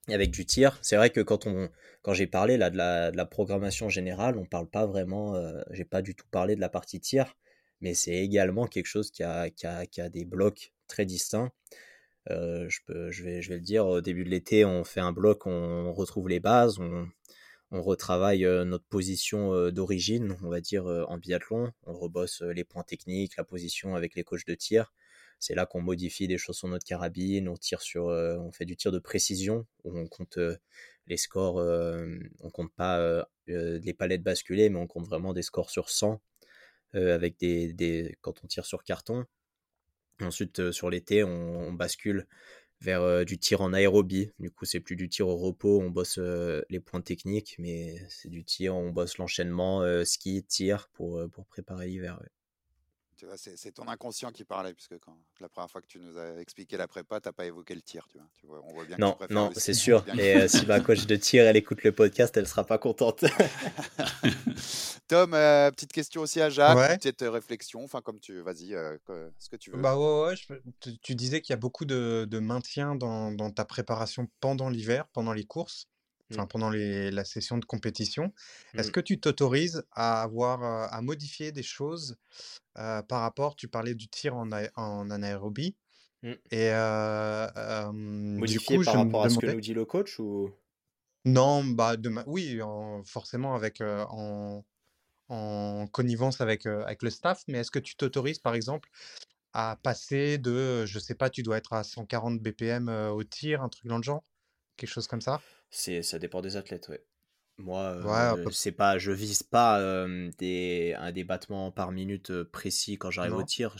B: avec du tir. C'est vrai que quand on quand j'ai parlé là de la, programmation générale, on parle pas vraiment, euh, j'ai pas du tout parlé de la partie tir, mais c'est également quelque chose qui a, qui a, qui a des blocs très distincts. Euh, je, peux, je, vais, je vais le dire, au début de l'été, on fait un bloc, on retrouve les bases, on, on retravaille euh, notre position d'origine, on va dire, en biathlon, on rebosse les points techniques, la position avec les coachs de tir. C'est là qu'on modifie des choses sur notre carabine, on tire sur, euh, on fait du tir de précision où on compte euh, les scores, euh, on compte pas les palettes basculées, mais on compte vraiment des scores sur 100 avec des, quand on tire sur carton. Ensuite, sur l'été, on, bascule vers du tir en aérobie. Du coup, c'est plus du tir au repos, on bosse les points techniques, mais c'est du tir, on bosse l'enchaînement ski, tir pour, pour préparer l'hiver
A: c'est ton inconscient qui parlait, puisque quand, la première fois que tu nous as expliqué la prépa, tu n'as pas évoqué le tir. Tu vois. on voit bien
B: non, non, c'est sûr. Et euh, si ma coach de tir, elle écoute le podcast, elle sera pas contente.
A: Tom, euh, petite question aussi à Jacques, petite réflexion. Enfin, comme tu, vas-y, euh, ce que tu veux.
D: Bah ouais, tu, disais qu'il y a beaucoup de, maintien dans, dans, ta préparation pendant l'hiver, pendant les courses enfin, mmh. pendant les, la session de compétition. Est-ce mmh. que tu t'autorises à avoir à modifier des choses par rapport, tu parlais du tir en, en anaérobie, mmh. et
B: modifier par rapport à ce que nous dit le coach ou?
D: Non, bah de oui, forcément avec en, en connivence avec, avec le staff, mais est-ce que tu t'autorises par exemple à passer de, je sais pas, tu dois être à 140 BPM au tir, un truc dans le genre, quelque chose comme ça?
B: C'est, ça dépend des athlètes, ouais. Moi, euh, c'est pas, je vise pas des, un des battements par minute précis quand j'arrive au tir.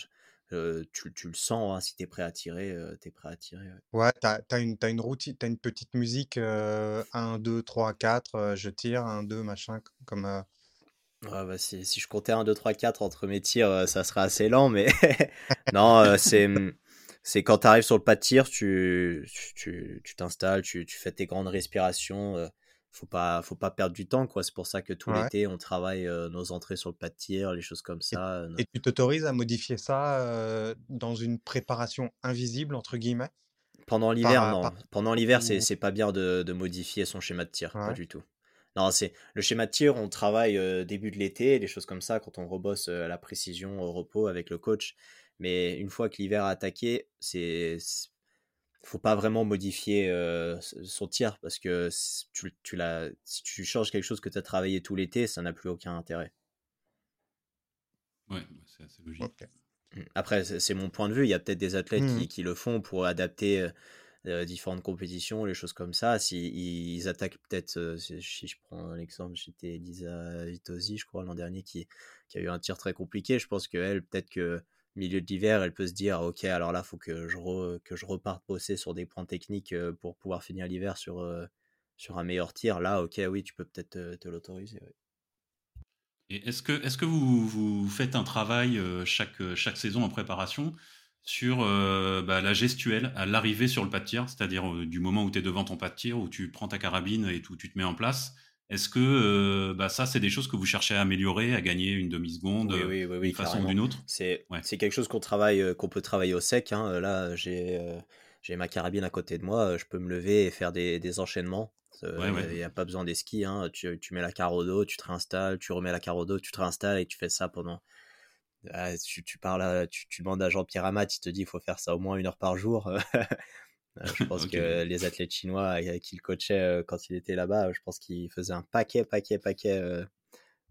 B: tu, tu, le sens, hein, si tu es prêt à tirer, tu es prêt à tirer.
D: Ouais, tu as, une, as une routine, tu as une petite musique 1, 2, 3, 4, je tire, 1, 2, machin, comme.
B: Ouais, bah, si, si, je comptais 1, 2, 3, 4 entre mes tirs, ça serait assez lent, mais non, c'est. Mmh, c'est quand tu arrives sur le pas de tir, tu t'installes, tu, tu, fais tes grandes respirations. Faut pas, faut pas perdre du temps, quoi. C'est pour ça que tout l'été, on travaille euh, nos entrées sur le pas de tir, les choses comme ça.
D: Euh, et, tu t'autorises à modifier ça dans une préparation invisible, entre guillemets?
B: Pendant l'hiver, non. Pendant l'hiver, c'est, c'est pas bien de, de, modifier son schéma de tir, pas du tout. Non, c'est le schéma de tir, on travaille début de l'été, des choses comme ça, quand on rebosse à la précision au repos avec le coach. Mais une fois que l'hiver a attaqué, c'est faut pas vraiment modifier son tir parce que tu, tu si tu changes quelque chose que tu as travaillé tout l'été, ça n'a plus aucun intérêt.
C: Ouais, bah, c'est assez logique.
B: Mmh. Après, c'est mon point de vue. Il y a peut-être des athlètes qui, mmh. qui, le font pour adapter différentes compétitions, les choses comme ça. S'ils ils attaquent peut-être, si je prends l'exemple, j'étais Elisa Vitosi, je crois, l'an dernier, qui, qui, a eu un tir très compliqué. Je pense qu'elle, peut-être que milieu de l'hiver, elle peut se dire, ok, alors là, il faut que je, reparte bosser sur des points techniques pour pouvoir finir l'hiver sur, un meilleur tir. Là, ok, oui, tu peux peut-être te, l'autoriser.
C: Et est-ce que, est que vous, faites un travail chaque, saison en préparation sur bah, la gestuelle à l'arrivée sur le pas de tir, c'est-à-dire du moment où tu es devant ton pas de tir, où tu prends ta carabine et où tu te mets en place. Est-ce que euh, bah, ça, c'est des choses que vous cherchez à améliorer, à gagner une demi-seconde
B: oui, oui,
C: d'une façon ou d'une autre?
B: C'est quelque chose qu'on travaille, qu'on peut travailler au sec. Hein. Là, j'ai ma carabine à côté de moi, je peux me lever et faire des, des enchaînements. Il n'y a pas besoin des skis. Hein. Tu, tu, mets la carre au dos, tu te réinstalles, tu remets la carre au dos, tu te réinstalles et tu fais ça pendant ah, tu, tu, parles tu, tu, demandes à Jean-Pierre Amat, il te dit qu'il faut faire ça au moins une heure par jour. Euh, je pense que les athlètes chinois qu'il coachait euh, quand il était là-bas, je pense qu'il faisait un paquet, paquet, paquet euh,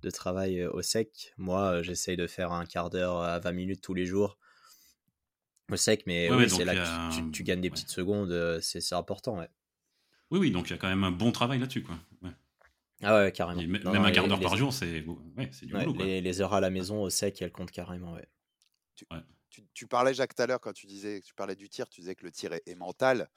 B: de travail au sec. Moi, j'essaye de faire un quart d'heure à 20 minutes tous les jours au sec, mais oui, c'est là que tu, gagnes des petites secondes, c'est important.
C: Oui, oui, donc il y a quand même un bon travail là-dessus. quoi.
B: Ah ouais, carrément.
C: même un quart d'heure par jour, c'est ouais, du boulot.
B: Les, les, heures à la maison au sec, elles comptent carrément. Ouais.
A: Tu, parlais, Jacques, tout à l'heure, quand tu disais, tu parlais du tir, tu disais que le tir est, mental.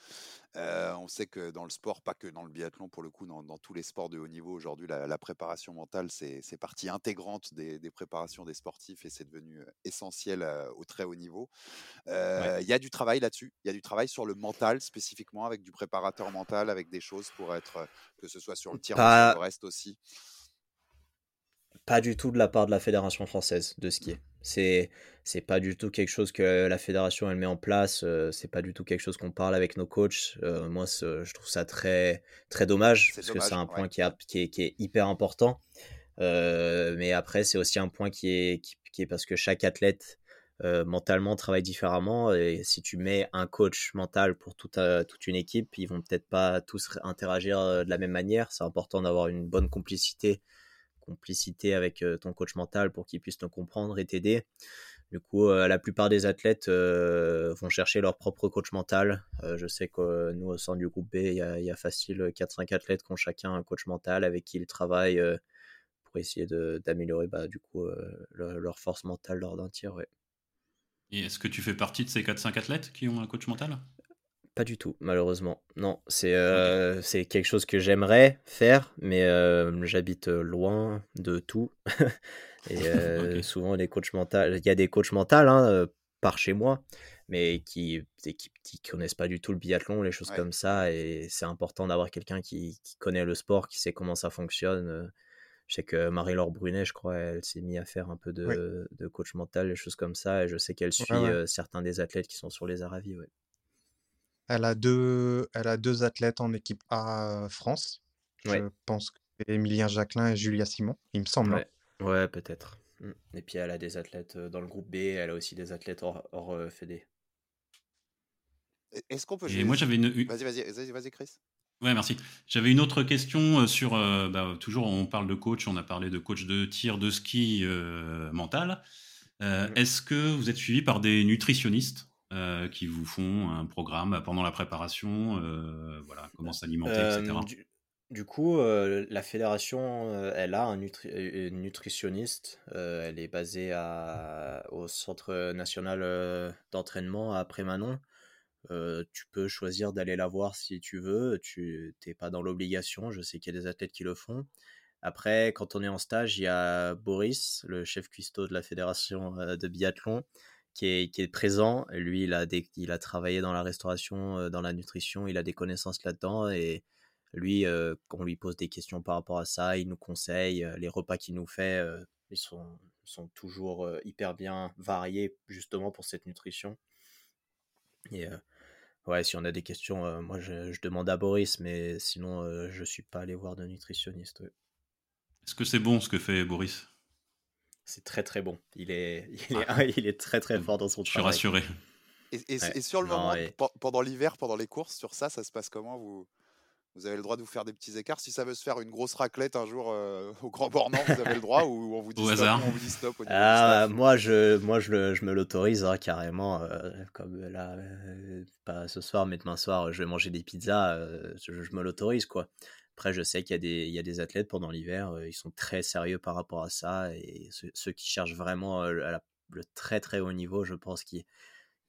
A: Euh, on sait que dans le sport, pas que dans le biathlon, pour le coup, dans, tous les sports de haut niveau, aujourd'hui, la, préparation mentale, c'est partie intégrante des, préparations des sportifs et c'est devenu euh, essentiel euh, au très haut niveau. Il y a du travail là-dessus. Il y a du travail sur le mental spécifiquement, avec du préparateur mental, avec des choses pour être, que ce soit sur le tir ou sur le reste aussi.
B: Pas du tout de la part de la Fédération française de ski. C'est c'est pas du tout quelque chose que la fédération elle met en place. Euh, c'est pas du tout quelque chose qu'on parle avec nos coachs. Euh, moi, je trouve ça très très dommage parce que c'est un point qui, qui, est, qui, est, hyper important. Euh, mais après, c'est aussi un point qui est, qui, est parce que chaque athlète mentalement travaille différemment. Et si tu mets un coach mental pour toute, toute une équipe, ils vont peut-être pas tous interagir de la même manière. C'est important d'avoir une bonne complicité complicité avec ton coach mental pour qu'il puisse te comprendre et t'aider. Du coup, la plupart des athlètes vont chercher leur propre coach mental. je sais que nous, au sein du groupe B, il y a, facile 4-5 athlètes qui ont chacun un coach mental avec qui ils travaillent pour essayer d'améliorer bah, du coup leur, force mentale lors d'un tir.
C: Et est-ce que tu fais partie de ces 4-5 athlètes qui ont un coach mental?
B: Pas du tout, malheureusement. Non, c'est euh, c'est quelque chose que j'aimerais faire, mais euh, j'habite loin de tout. et euh, souvent, les coachs mentaux, il y a des coachs mentaux hein, par chez moi, mais qui, qui, qui, connaissent pas du tout le biathlon, les choses comme ça. Et c'est important d'avoir quelqu'un qui, qui, connaît le sport, qui sait comment ça fonctionne. Je sais que Marie-Laure Brunet, je crois, elle s'est mise à faire un peu de, de, coach mental, les choses comme ça. Et je sais qu'elle suit certains des athlètes qui sont sur les Aravis. Ouais.
D: Elle a deux, elle a deux athlètes en équipe A France. Je pense que c'est Emilien Jacquelin et Julia Simon, il me semble.
B: Hein. Ouais, peut-être. Mmh. Et puis elle a des athlètes dans le groupe B, elle a aussi des athlètes hors, hors Fédé.
A: Est-ce qu'on peut.
C: Et moi j'avais une.
A: Vas-y, vas-y, vas-y, Chris.
C: Ouais, merci. J'avais une autre question sur. bah, toujours, on parle de coach, on a parlé de coach de tir, de ski mental. Mmh. Est-ce que vous êtes suivi par des nutritionnistes? Euh, qui vous font un programme pendant la préparation, euh, voilà, comment s'alimenter, etc.
B: Du, coup, euh, la fédération, elle a un nutritionniste. elle est basée à, au Centre national d'entraînement à Prémanon. tu peux choisir d'aller la voir si tu veux. Tu n'es pas dans l'obligation. Je sais qu'il y a des athlètes qui le font. Après, quand on est en stage, il y a Boris, le chef cuistot de la fédération de biathlon, qui est, présent. Lui, il a, il a travaillé dans la restauration, dans la nutrition, il a des connaissances là-dedans. Et lui, euh, on lui pose des questions par rapport à ça, il nous conseille. Les repas qu'il nous fait, ils sont, sont toujours hyper bien variés, justement pour cette nutrition. Et ouais, si on a des questions, moi, je, demande à Boris, mais sinon, je suis pas allé voir de nutritionniste.
C: Est-ce que c'est bon ce que fait Boris?
B: C'est très très bon. Il est, il est, il est très très fort dans son travail.
C: Je suis rassuré.
A: Et, sur le moment, pendant l'hiver, pendant les courses, sur ça, ça se passe comment? Vous Vous avez le droit de vous faire des petits écarts? Si ça veut se faire une grosse raclette un jour euh, au Grand Bornand, vous avez le droit ou on vous dit,
C: Au
A: stop,
C: hasard.
A: on vous dit stop au
B: Ah, moi, je, moi je, le- je me l'autorise hein, carrément. euh, comme là, euh, pas ce soir, mais demain soir, je vais manger des pizzas. euh, je, je me l'autorise, quoi. Après, je sais qu'il y a des, il y a des athlètes pendant l'hiver, euh, ils sont très sérieux par rapport à ça. Et ceux, ceux qui cherchent vraiment euh, à la- le très très haut niveau, je pense qu'ils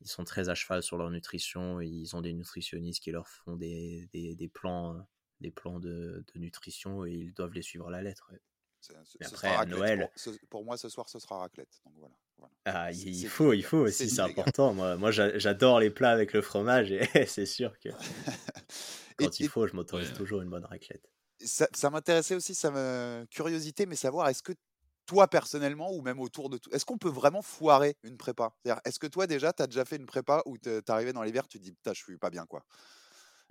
B: ils sont très à cheval sur leur nutrition. Ils ont des nutritionnistes qui leur font des, des, des plans, euh, des plans de, de nutrition et ils doivent les suivre à la lettre. ouais.
A: Ce-
B: Mais après, à. Noël-
A: Pour, ce- pour moi, ce soir, ce sera raclette. Donc voilà. voilà.
B: Ah, il faut, il faut aussi,
A: C'est
B: important. Moi, moi j'a- j'adore les plats avec le fromage et c'est sûr que
A: Et-
B: quand il faut, je m'autorise
C: Ouais.
B: toujours une bonne raclette.
A: ça, ça m'intéressait aussi, ça me curiosité, mais savoir est-ce que toi personnellement ou même autour de tout, est-ce qu'on peut vraiment foirer une prépa? C'est-à-dire, est-ce que toi déjà, tu as déjà fait une prépa où t'es arrivé dans l'hiver, tu te dis putain, je suis pas bien quoi.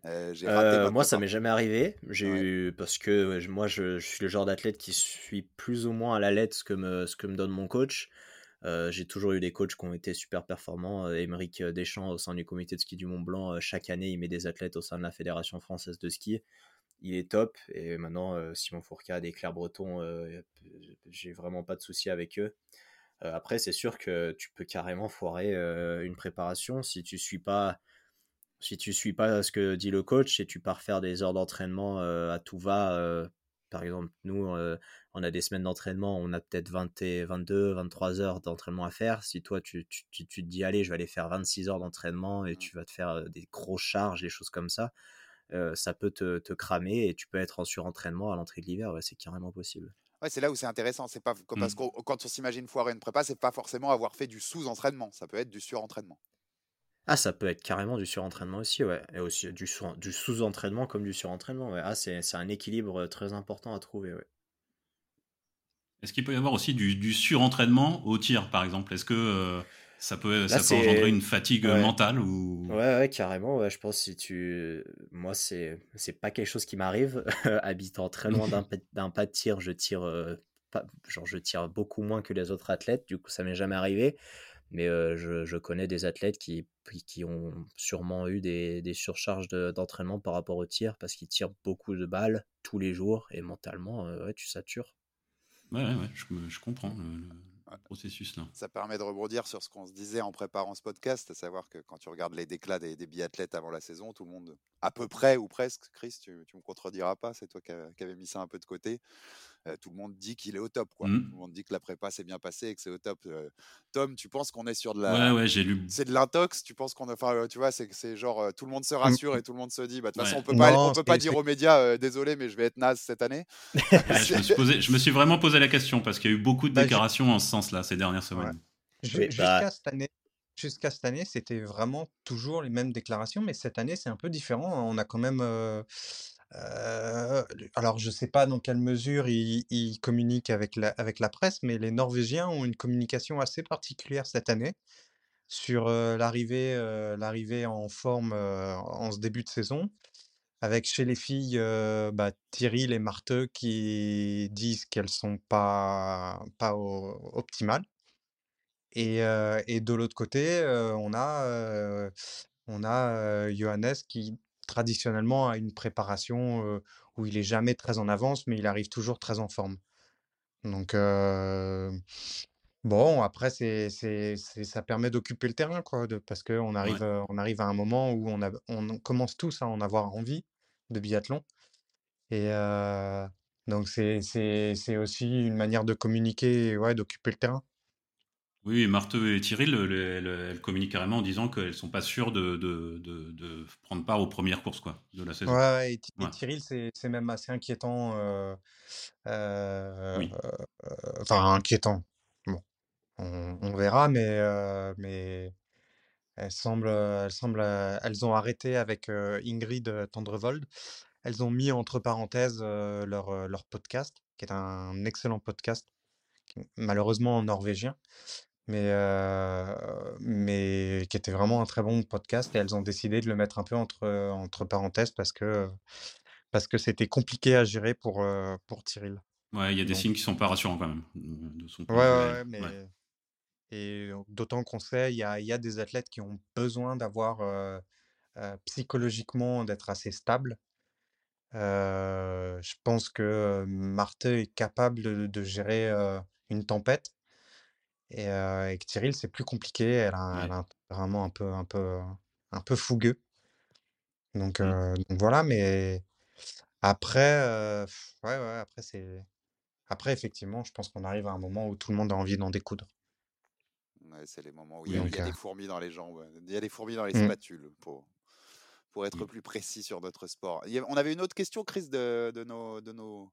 A: Euh, raté
B: Euh, moi, ça m'est jamais arrivé. J'ai
A: Ouais.
B: eu parce que ouais, moi, je, je suis le genre d'athlète qui suit plus ou moins à la lettre ce que me, ce que me donne mon coach. Euh, j'ai toujours eu des coachs qui ont été super performants. Euh, Émeric Deschamps, au sein du comité de ski du Mont Blanc, euh, chaque année, il met des athlètes au sein de la Fédération française de ski. Il est top. Et maintenant, euh, Simon Fourcade et Claire Breton, euh, j'ai vraiment pas de souci avec eux. Euh, après, c'est sûr que tu peux carrément foirer euh, une préparation si tu suis pas si tu suis pas ce que dit le coach et tu pars faire des heures d'entraînement euh, à tout va. euh, par exemple, nous, euh, on a des semaines d'entraînement, on a peut-être 20 et 22, 23 heures d'entraînement à faire. Si toi, tu, tu, tu- tu te dis, allez, je vais aller faire 26 heures d'entraînement et tu vas te faire euh, des grosses charges, des choses comme ça, euh, ça peut te, te cramer et tu peux être en surentraînement à l'entrée de l'hiver. Ouais, c'est carrément possible.
A: Ouais, c'est là où c'est intéressant. C'est pas parce
C: Mm.
A: que quand on s'imagine foirer une prépa, c'est pas forcément avoir fait du sous-entraînement. Ça peut être du surentraînement.
B: Ah, ça peut être carrément du surentraînement aussi, ouais. Et aussi du, sous- du sous-entraînement comme du surentraînement, ouais. Ah, c'est un équilibre euh, très important à trouver, ouais.
C: Est-ce qu'il peut y avoir aussi du, du surentraînement au tir, par exemple? Est-ce que euh, ça peut, ça peut engendrer une fatigue
B: ouais.
C: mentale ou...
B: Ouais, ouais, carrément. Ouais, je pense si tu. Moi, c'est pas quelque chose qui m'arrive. Habitant très loin d'un pa- d'un pas de tir, je tire. euh, pas... Genre, je tire beaucoup moins que les autres athlètes. Du coup, ça m'est jamais arrivé. Mais euh, je, je connais des athlètes qui, qui ont sûrement eu des, des surcharges de- d'entraînement par rapport au tir parce qu'ils tirent beaucoup de balles tous les jours et mentalement, euh, ouais, tu satures.
C: Ouais, ouais, ouais, je, je comprends le, le
A: Ouais.
C: processus là.
A: Ça permet de rebondir sur ce qu'on se disait en préparant ce podcast, à savoir que quand tu regardes les déclats des, des biathlètes avant la saison, tout le monde, à peu près ou presque, Chris, tu, tu me contrediras pas, c'est toi qui, a- qui avais mis ça un peu de côté. Euh, tout le monde dit qu'il est au top, quoi. Tout le monde dit que la prépa s'est bien passée et que c'est au top. Euh, Tom, tu penses qu'on est sur de la,
C: Ouais, ouais, j'ai lu.
A: c'est de l'intox? Tu penses qu'on a, enfin, euh, tu vois, c'est c'est genre euh, tout le monde se rassure et tout le monde se dit, bah de toute façon,
C: Ouais.
A: on peut pas, on peut pas dire aux médias, euh, désolé, mais je vais être naze cette année.
C: Ouais, je, me suis posé- je me suis vraiment posé la question parce qu'il y a eu beaucoup de
D: Bah,
C: déclarations en ce sens-là ces dernières semaines.
B: Oui,
D: Jusqu'à
B: bah-
D: cette année, jusqu'à cette année, c'était vraiment toujours les mêmes déclarations, mais cette année, c'est un peu différent. On a quand même. euh, euh, alors, je sais pas dans quelle mesure ils, ils communiquent avec la, avec la presse, mais les Norvégiens ont une communication assez particulière cette année sur euh, l'arrivée, euh, l'arrivée en forme en ce début de saison. Avec chez les filles, euh, bah, Tyril et Marthe qui disent qu'elles sont pas, pas optimales. Et, et de l'autre côté, on a, on a Johannes qui traditionnellement a une préparation euh, où il est jamais très en avance, mais il arrive toujours très en forme. Donc, euh, bon, après, c'est, ça permet d'occuper le terrain, quoi, de, parce qu'on arrive, on arrive à un moment où on, a, on commence tous à en avoir envie de biathlon. Et donc, c'est, c'est, c'est aussi une manière de communiquer, et, ouais, d'occuper le terrain.
C: Oui, Marthe et Thierry, le- le- le- elles communiquent carrément en disant qu'elles sont pas sûres de, de, de, de prendre part aux premières courses quoi, de la saison.
D: Ouais, et, Thi- et
C: Ouais.
D: Tyrrell, c'est même assez inquiétant. euh, euh,
C: Oui.
D: euh, enfin, inquiétant. Bon, on, on verra, mais, mais elles semblent, elles semblent, elles ont arrêté avec Ingrid Tendrevold. Elles ont mis entre parenthèses leur, leur podcast, qui est un excellent podcast, malheureusement en norvégien, mais, euh, mais qui était vraiment un très bon podcast. Et elles ont décidé de le mettre un peu entre, entre parenthèses parce que parce que c'était compliqué à gérer pour, pour Tyrell.
C: Ouais, il y a des
D: Donc-
C: signes qui sont pas rassurants quand même. de- son
D: Ouais, ouais, mais
C: Ouais.
D: et d'autant qu'on sait, il y a, y a des athlètes qui ont besoin d'avoir euh, euh, psychologiquement d'être assez stables. je pense que Marthe est capable de, de gérer une tempête et, et que c'est plus compliqué. Elle a, elle
C: Ouais.
D: a un tempérament un peu, un peu, un peu fougueux. Donc,
C: Mm.
D: euh, donc voilà, mais après, euh, ouais, ouais, après, c'est. Après, effectivement, je pense qu'on arrive à un moment où tout le monde a envie d'en découdre.
A: Ouais, c'est les moments où il y a,
C: oui.
A: il y a
D: Donc,
A: des
D: euh,
A: fourmis dans les jambes. Il y a des fourmis dans les
D: mm.
A: spatules pour, pour être
C: Mm.
A: plus précis sur notre sport. A- on avait une autre question, Chris, de, de nos, de nos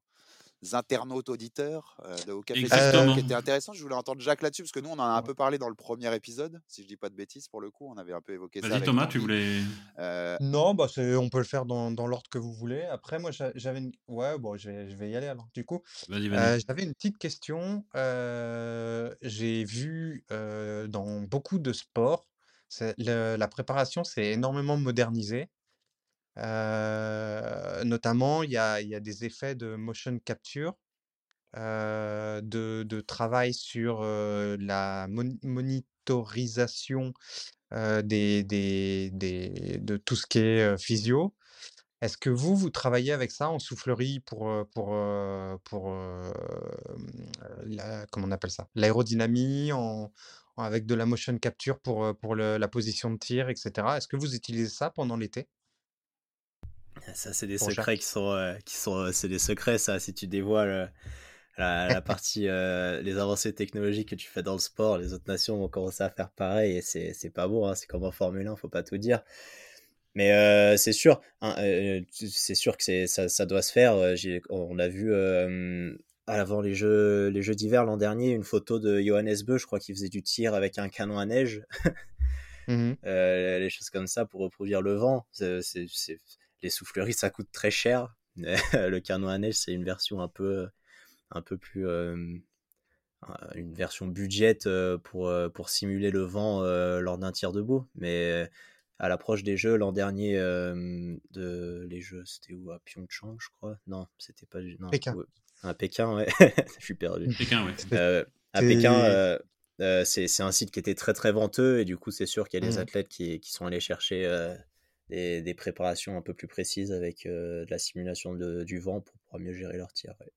A: internautes auditeurs euh, de Au Café
C: Exactement.
A: qui était intéressant. Je voulais entendre Jacques là-dessus parce que nous, on en a un
D: Ouais.
A: peu parlé dans le premier épisode, si je dis pas de bêtises pour le coup. On avait un peu évoqué ça
C: Vas-y Thomas, tu voulais.
A: Euh,
D: Non, bah on peut le faire dans, dans l'ordre que vous voulez. Après, moi, j'a- j'avais une... Ouais, bon, je vais, je vais y aller alors. Du coup, euh, j'avais une petite question. Euh, j'ai vu euh, dans beaucoup de sports, le- la préparation s'est énormément modernisée. Notamment, il y a, des effets de motion capture, de, travail sur la mon- monitorisation des, de tout ce qui est physio. Est-ce que vous, vous travaillez avec ça en soufflerie pour, pour, on appelle ça? L'aérodynamie, avec de la motion capture pour, la position de tir, etc. Est-ce que vous utilisez ça pendant l'été?
B: Ça, c'est des secrets qui sont, euh, qui sont, euh, c'est des secrets, ça. Si tu dévoiles euh, la, la partie, les avancées technologiques que tu fais dans le sport, les autres nations vont commencer à faire pareil et c'est, c'est pas bon, hein. C'est comme en Formule 1, faut pas tout dire. Mais euh, c'est sûr, hein, euh, c'est sûr que c'est, ça, ça doit se faire. J'ai- on a vu euh, avant les jeux, les jeux d'hiver l'an dernier une photo de Johannes Beu, je crois qu'il faisait du tir avec un canon à neige, euh, les choses comme ça pour reproduire le vent. C'est- les souffleries, ça coûte très cher. le canon à neige, c'est une version un peu, un peu plus, euh, une version budget euh, pour, euh, pour simuler le vent euh, lors d'un tir debout. Mais à l'approche des jeux l'an dernier, euh, de les jeux, c'était où? À Pyeongchang, je crois? Non, c'était pas du. Non,
D: Pékin.
B: ouais. à Pékin, ouais. je suis perdu.
C: Pékin, ouais.
B: Euh, à Pékin, euh, euh, c'est c'est un site qui était très très venteux et du coup c'est sûr qu'il y a des
D: Mhm.
B: athlètes qui, qui sont allés chercher euh, des, des préparations un peu plus précises avec euh, de la simulation de- du vent pour pouvoir mieux gérer leur tir. ouais.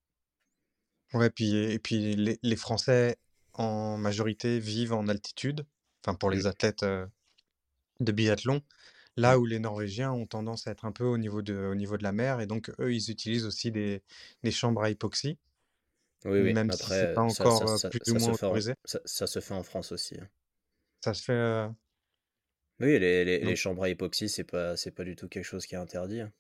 D: Ouais, puis, et puis les, les Français en majorité vivent en altitude, enfin pour les
B: Mm.
D: athlètes euh, de biathlon, là
B: Mm.
D: où les Norvégiens ont tendance à être un peu au niveau de, au niveau de la mer, et donc eux, ils utilisent aussi des, des chambres à hypoxie,
B: Oui, oui.
D: même
B: mais
D: si
B: Après,
D: c'est pas encore
B: ça,
D: euh,
B: ça,
D: plus
B: ça
D: ou moins
B: en,
D: autorisé.
B: ça, se fait en France aussi. hein.
D: Ça se fait. euh,
B: Oui, les, les, les
D: donc,
B: chambres à hypoxie, c'est pas, c'est pas du tout quelque chose qui est interdit. hein.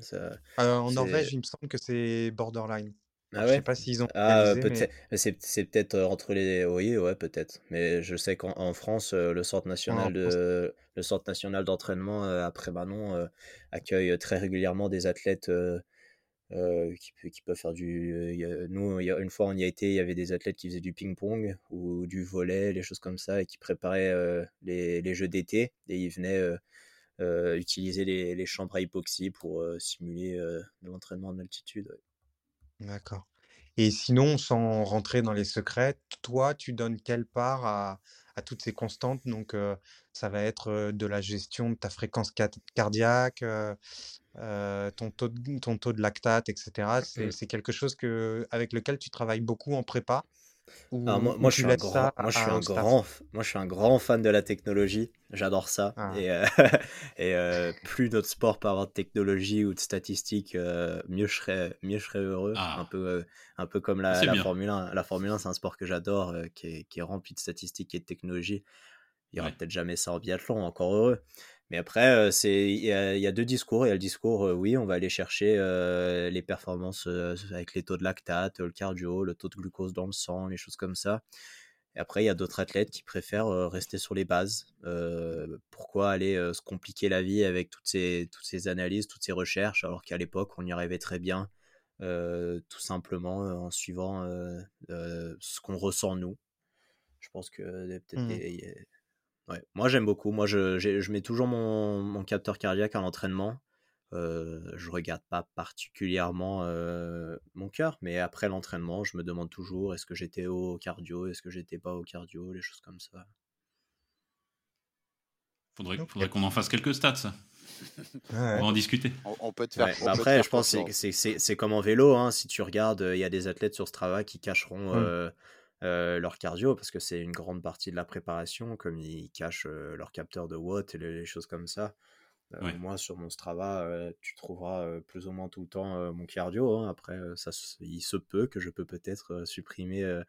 B: Ça,
D: euh, en Norvège, il me semble que c'est borderline.
B: Ah
D: Alors, je sais
B: ouais?
D: pas s'ils ont
B: Ah, peut-être, mais c'est, c'est peut-être euh, entre les, oui, ouais, peut-être. Mais je sais qu'en en France, euh, le Centre
D: ouais, en
B: national de, le Centre national d'entraînement après Manon accueille très régulièrement des athlètes euh, qui, qui peuvent faire du. euh, nous, une fois, on y a été, il y avait des athlètes qui faisaient du ping-pong ou du volley, les choses comme ça, et qui préparaient euh, les, les jeux d'été, et ils venaient utiliser les, les chambres à hypoxie pour simuler de l'entraînement en altitude.
D: D'accord. Et sinon, sans rentrer dans les secrets, toi, tu donnes quelle part à, à toutes ces constantes? Donc, euh, ça va être de la gestion de ta fréquence cardiaque, euh, ton taux de, ton taux de lactate, etc. C'est,
B: Mm.
D: c'est quelque chose que, avec lequel tu travailles beaucoup en prépa?
B: Alors
D: ou,
B: moi, je suis un grand, moi, je suis un
D: un
B: grand, moi, je suis un grand fan de la technologie. J'adore ça.
D: Ah,
B: Et, euh, et euh, plus notre sport peut avoir de technologie ou de statistiques, euh, mieux je serais, mieux je serais heureux. Un
C: Ah,
B: peu, euh, un peu comme la. Formule 1. La Formule 1, c'est un sport que j'adore, euh, qui est, qui est rempli de statistiques et de technologies. Il y aura
C: Ouais.
B: peut-être jamais ça en biathlon, encore heureux. Mais après, euh, c'est, il y a, il y a deux discours. Il y a le discours, euh, oui, on va aller chercher euh, les performances euh, avec les taux de lactate, le cardio, le taux de glucose dans le sang, les choses comme ça. Et après, il y a d'autres athlètes qui préfèrent rester sur les bases. Pourquoi aller se compliquer la vie avec toutes ces, toutes ces analyses, toutes ces recherches, alors qu'à l'époque, on y arrivait très bien, tout simplement en suivant ce qu'on ressent nous. Je pense que peut-être
D: hmm.
B: Ouais. Moi, j'aime beaucoup. Moi, je, mets toujours mon, mon capteur cardiaque à l'entraînement. Euh, je regarde pas particulièrement euh, mon cœur, mais après l'entraînement, je me demande toujours est-ce que j'étais au cardio, est-ce que j'étais pas au cardio, les choses comme ça.
C: Faudrait,
D: Ok.
C: faudrait qu'on en fasse quelques stats, ça. On va en discuter.
A: On, peut te faire.
B: Bah après, je pense que c'est comme en vélo. Hein. Si tu regardes, il y a des athlètes sur Strava qui cacheront mmh. euh, leur cardio parce que c'est une grande partie de la préparation, comme ils cachent leur capteur de watt et les, choses comme ça. Moi, sur mon Strava, tu trouveras plus ou moins tout le temps mon cardio. Hein. Après, ça, il se peut que je peux peut-être supprimer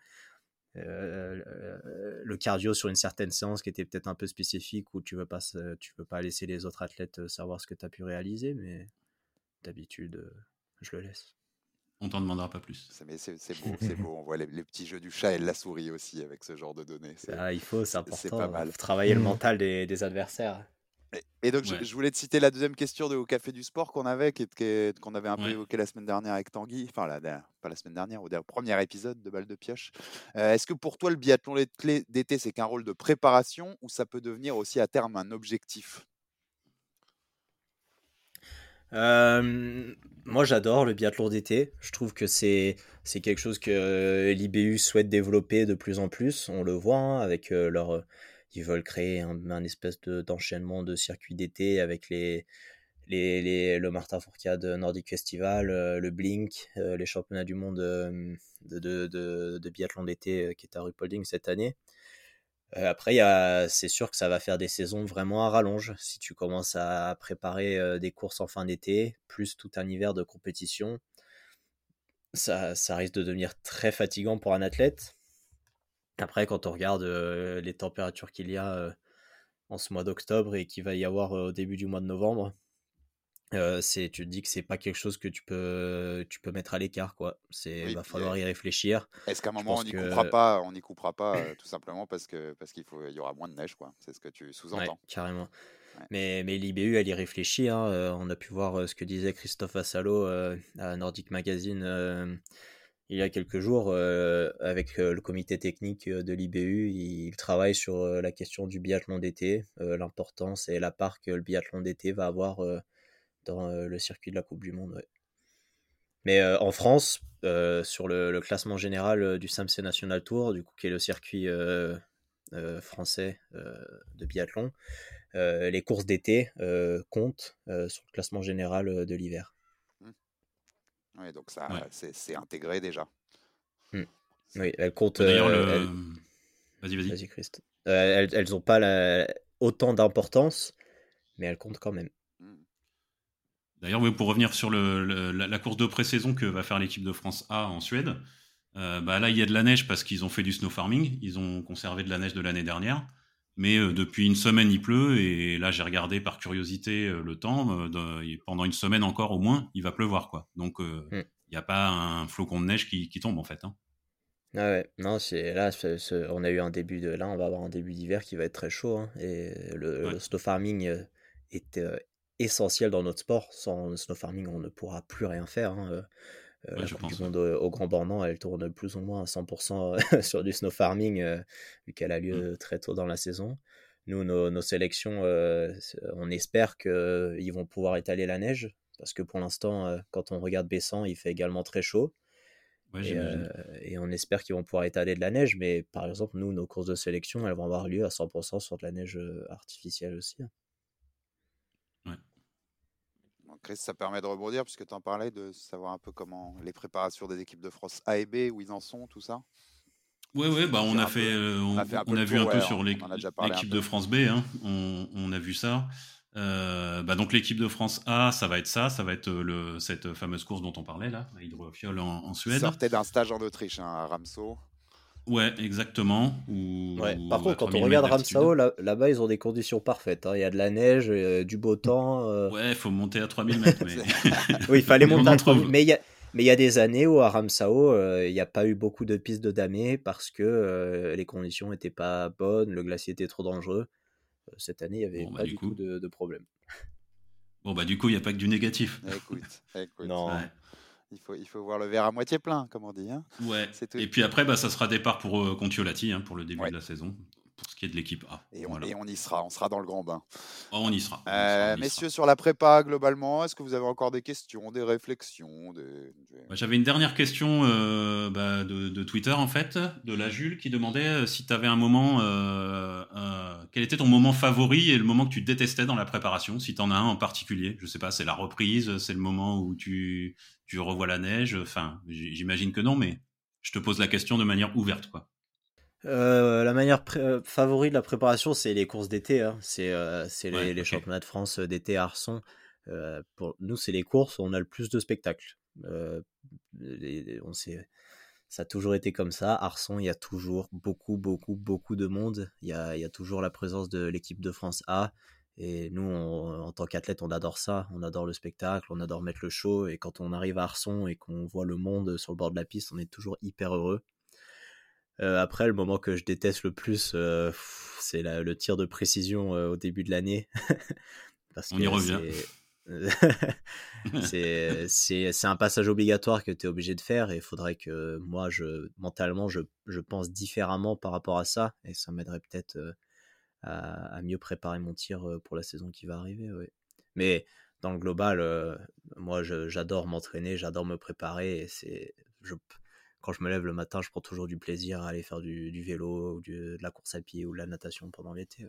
B: le cardio sur une certaine séance qui était peut-être un peu spécifique où tu veux pas tu veux pas laisser les autres athlètes savoir ce que tu as pu réaliser mais d'habitude je le laisse
C: on t'en demandera pas plus.
A: C'est beau c'est beau. On voit les, petits jeux du chat et de la souris aussi avec ce genre de données.
B: Ah, il faut c'est important pas mal. travailler le mental des adversaires.
A: Et donc, je, voulais te citer la deuxième question de Au Café du Sport qu'on avait, qu'on avait un peu évoqué la semaine dernière avec Tanguy, enfin, la, pas la semaine dernière, au premier épisode de Balle de Pioche. Euh, est-ce que pour toi, le biathlon d'été, c'est qu'un rôle de préparation ou ça peut devenir aussi à terme un objectif?
B: Euh, moi, j'adore le biathlon d'été. Je trouve que c'est c'est quelque chose que l'IBU souhaite développer de plus en plus. On le voit hein, avec euh, leur ils veulent créer un, espèce d'enchaînement de, circuits d'été avec les, les, les, le Martin Fourcade Nordic Festival, euh, le Blink, euh, les championnats du monde euh, de, de, de, biathlon d'été qui est à Rupolding cette année. Après, c'est sûr que ça va faire des saisons vraiment à rallonge. Si tu commences à préparer des courses en fin d'été, plus tout un hiver de compétition, ça, ça risque de devenir très fatigant pour un athlète. Après, quand on regarde les températures qu'il y a en ce mois d'octobre et qu'il va y avoir au début du mois de novembre, c'est tu te dis que c'est pas quelque chose que tu peux tu peux mettre à l'écart quoi. C'est va falloir y réfléchir.
A: est-ce qu'à un moment on n'y coupera pas on n'y coupera pas tout simplement parce que parce qu'il faut il y aura moins de neige quoi? C'est ce que tu sous-entends.
B: carrément. Mais mais l'IBU elle y réfléchit hein, on a pu voir ce que disait Christophe Assalo à Nordic Magazine il y a quelques jours avec le comité technique de l'IBU. Il travaille sur la question du biathlon d'été, l'importance et la part que le biathlon d'été va avoir dans le circuit de la Coupe du Monde. Mais en France, sur le, classement général du SAMC National Tour, du coup, qui est le circuit français de biathlon, les courses d'été comptent sur le classement général de l'hiver.
A: Oui, donc ça, c'est intégré déjà.
B: Hmm. Oui, elles comptent. D'ailleurs,
C: euh, Vas-y,
B: vas-y. Vas-y, Christ. Euh, elles n'ont pas la... autant d'importance, mais elles comptent quand même.
C: D'ailleurs, oui, pour revenir sur le, la, course de pré-saison que va faire l'équipe de France A en Suède, euh, bah là, il y a de la neige parce qu'ils ont fait du snow farming. Ils ont conservé de la neige de l'année dernière. Mais euh, depuis une semaine, il pleut. Et là, j'ai regardé par curiosité euh, le temps. Pendant une semaine encore, au moins, il va pleuvoir. quoi. Donc, mm. il n'y a pas un flocon de neige qui, tombe, en fait. Hein.
B: Ah ouais, non, c'est là, on a eu un début de, là, on va avoir un début d'hiver qui va être très chaud, hein. et le, snow farming est essentiel dans notre sport. Sans snow farming, on ne pourra plus rien faire. Hein. Euh, la Coupe du Monde au, Grand Bornand, elle tourne plus ou moins à 100% euh, sur du snow farming, euh, vu qu'elle a lieu mmh. très tôt dans la saison. Nous, nos, sélections, on espère qu'ils vont pouvoir étaler la neige, parce que pour l'instant, quand on regarde Bessan, il fait également très chaud. et, on espère qu'ils vont pouvoir étaler de la neige, mais par exemple, nous, nos courses de sélection, elles vont avoir lieu à 100% sur de la neige artificielle aussi. Hein.
A: Chris, ça permet de rebondir, puisque tu en parlais, de savoir un peu comment les préparations des équipes de France A et B, où ils en sont, tout ça?
C: Oui, ouais, bah on, a fait, euh, on, a, vu un peu sur l'équipe de France B, hein. on, a vu ça. Euh, bah donc l'équipe de France A, ça va être ça, ça va être euh, le, cette fameuse course dont on parlait là, à Hydrofiol en, en Suède.
A: Sortait d'un stage en Autriche hein, à Ramsau.
C: Ouais, exactement.
B: Par contre, quand on regarde Ramsau, là-bas, ils ont des conditions parfaites. Hein. Il y a de la neige, euh, du beau temps.
C: Euh. Ouais, il faut monter à 3000 mètres.
B: oui, il fallait monter à 3000 Mais il y a... Mais il y a des années où à Ramsau, euh, il n'y a pas eu beaucoup de pistes de damé parce que les conditions n'étaient pas bonnes, le glacier était trop dangereux. cette année, il n'y avait bah, pas du, tout de, de, problème.
C: Bon, bah du coup, il n'y a pas que du négatif.
A: Écoute, écoute. Non. Il faut, il faut voir le verre à moitié plein, comme on dit. Hein.
C: Ouais. Et puis après, bah, ça sera départ pour euh, Contiolati hein, pour le début de la saison. Pour ce qui est de l'équipe A.
A: Et on,
C: Voilà.
A: et on y sera, on sera dans le grand bain.
C: Oh, on y sera. on sera,
A: Euh,
C: on y
A: messieurs,
C: sera.
A: sur la prépa, globalement, est-ce que vous avez encore des questions, des réflexions des-
C: Bah, J'avais une dernière question euh, bah, de, de Twitter, en fait, de la Jules, qui demandait euh, si tu avais un moment. euh, quel était ton moment favori et le moment que tu détestais dans la préparation Si tu en as un en particulier? Je sais pas, c'est la reprise, c'est le moment où tu, tu revois la neige. Enfin, j'imagine que non, mais je te pose la question de manière ouverte, quoi.
B: Euh, la manière euh, favorite de la préparation, c'est les courses d'été. hein. C'est euh, c'est les, championnats de France d'été à Arson. Euh, pour nous, c'est les courses où on a le plus de spectacles. Les- les- on sait, ça a toujours été comme ça. Arson, il y a toujours beaucoup, beaucoup, beaucoup de monde. Il y a, il y a toujours la présence de l'équipe de France A. Et nous, on- en tant qu'athlète, on adore ça. On adore le spectacle, on adore mettre le show. Et quand on arrive à Arson et qu'on voit le monde sur le bord de la piste, on est toujours hyper heureux. Euh, après, le moment que je déteste le plus, euh, c'est le tir de précision euh, au début de l'année. Parce
C: On y revient.
B: c'est- un passage obligatoire que tu es obligé de faire et il faudrait que moi, je, mentalement, je, je pense différemment par rapport à ça et ça m'aiderait peut-être à, à mieux préparer mon tir pour la saison qui va arriver. ouais. Mais dans le global, moi, j'adore m'entraîner, j'adore me préparer et c'est je, quand je me lève le matin, je prends toujours du plaisir à aller faire du, du vélo ou du- de la course à pied ou de la natation pendant l'été.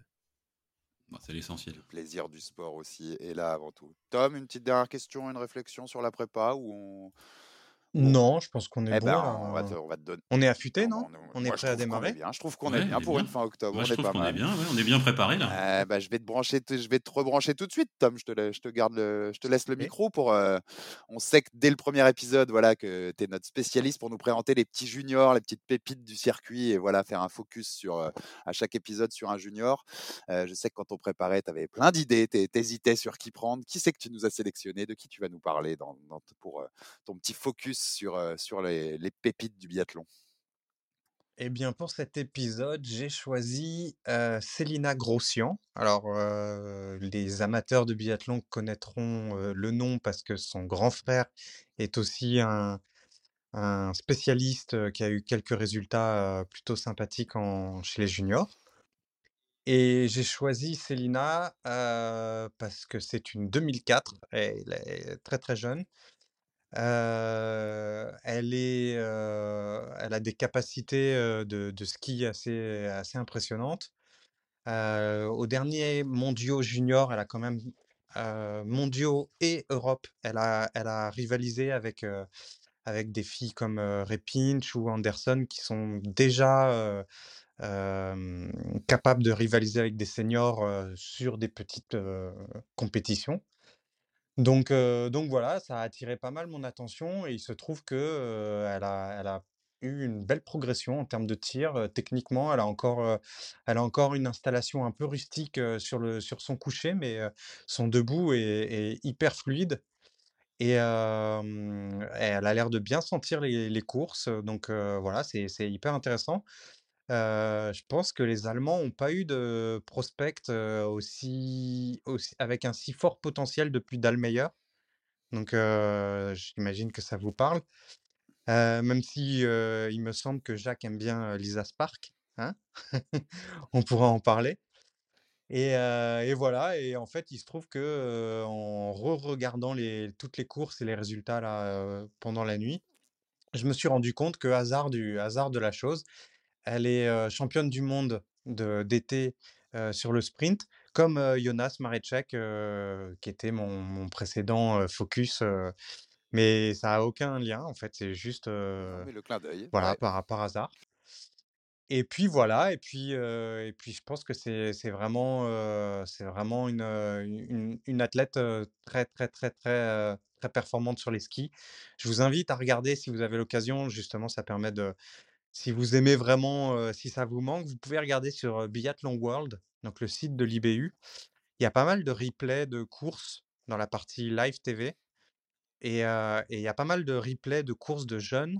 C: Bon, c'est l'essentiel.
A: Le plaisir du sport aussi est là avant tout. Tom, une petite dernière question, une réflexion sur la prépa ou on...
D: Non, je pense qu'on est
A: Eh
D: bon
A: ben,
D: là.
A: on va te, on va te donner.
D: On est affûté, non?
A: on-
D: On est
A: moi,
D: prêt à démarrer?
A: bien. Je trouve qu'on
C: Ouais,
A: est bien pour
C: bien.
A: une fin octobre.
C: Moi,
A: on
C: je
A: est
C: trouve
A: pas
C: qu'on est
A: mal.
C: bien. ouais, on est bien préparé là.
A: Euh, bah, je vais te brancher, je vais te rebrancher tout de suite, Tom. Je te, la- je te garde le, je te laisse le micro pour. euh, on sait que dès le premier épisode, voilà, que tu es notre spécialiste pour nous présenter les petits juniors, les petites pépites du circuit et voilà, faire un focus sur euh, à chaque épisode sur un junior. Euh, je sais que quand on préparait, tu avais plein d'idées, tu hésitais sur qui prendre. Qui c'est que tu nous as sélectionné, de qui tu vas nous parler dans, dans- pour euh, ton petit focus sur, sur les, les pépites du biathlon.
D: Eh bien, pour cet épisode, j'ai choisi Célina Grossian. Alors, les amateurs de biathlon connaîtront le nom parce que son grand frère est aussi un, spécialiste qui a eu quelques résultats plutôt sympathiques en, chez les juniors. Et j'ai choisi Célina parce que c'est une 2004, elle est très très jeune. Est, heu, elle a des capacités, heu, de ski assez impressionnantes. Heu, aux derniers mondiaux juniors, elle a quand même, heu, mondiaux et Europe, elle a rivalisé avec, des filles comme, heu, Repinch ou Anderson qui sont déjà, capables de rivaliser avec des seniors, sur des petites, compétitions. Donc, heu, donc voilà, ça a attiré pas mal mon attention et il se trouve que, heu, elle a elle a eu une belle progression en termes de tir, heu, techniquement, elle a encore, elle a encore une installation un peu rustique, sur le sur son coucher, mais, son debout est hyper fluide et elle a l'air de bien sentir les courses, donc, voilà, c'est c'est hyper intéressant. Je pense que les Allemands ont pas eu de prospect, aussi avec un si fort potentiel depuis Dahlmeier. Donc, j'imagine que ça vous parle. Même si, il me semble que Jacques aime bien, Lisa Spark, hein? On pourra en parler et voilà et en fait, il se trouve que, en re-regardant toutes les courses et les résultats pendant la nuit, je me suis rendu compte que hasard du hasard de la chose, elle est, championne du monde de d'été, sur le sprint comme, Jonas Mareček, heu, qui était mon mon précédent, focus, mais ça a aucun lien en fait, c'est juste,
A: mais le clin d'œil,
D: voilà,
A: ouais.
D: par par hasard et puis voilà et puis, et puis je pense que c'est vraiment, c'est vraiment une, une une athlète, très, très, très, très, très performante sur les skis. Je vous invite à regarder si vous avez l'occasion, justement, ça permet de si vous aimez vraiment, si ça vous manque, vous pouvez regarder sur, Biathlon World, donc le site de l'IBU. Il y a pas mal de replays de courses dans la partie live TV et il y a pas mal de replays de courses de jeunes,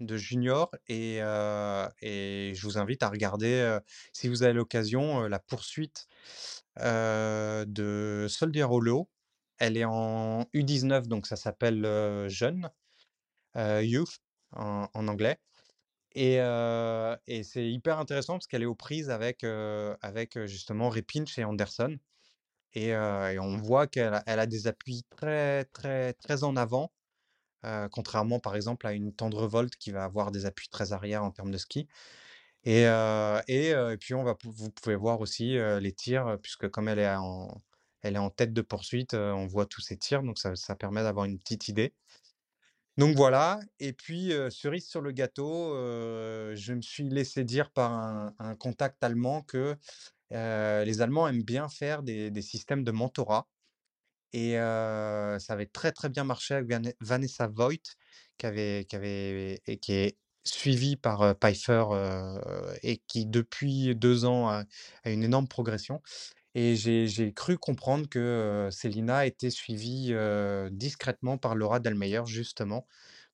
D: de juniors et je vous invite à regarder, si vous avez l'occasion, la poursuite, de Soldier Hollow. Elle est en U19 donc ça s'appelle, jeune, youth en anglais Et, c'est hyper intéressant parce qu'elle est aux prises avec, avec justement Repinch et Anderson. Et, on voit qu'elle elle a des appuis très, très, très en avant, contrairement par exemple à une tendre volte qui va avoir des appuis très arrière en termes de ski. Et, et, et, puis on va, vous pouvez voir aussi les tirs, puisque comme elle est en, elle est en tête de poursuite, on voit tous ses tirs, donc ça, ça permet d'avoir une petite idée. Donc voilà, et puis cerise sur le gâteau, je me suis laissé dire par un, contact allemand que les Allemands aiment bien faire des, systèmes de mentorat. Et ça avait très très bien marché avec Vanessa Voigt, qui, avait, qui, avait, et qui est suivie par Pfeiffer et qui depuis deux ans a une énorme progression. Et j'ai cru comprendre que Célina était suivie discrètement par Laura Delmeyer, justement.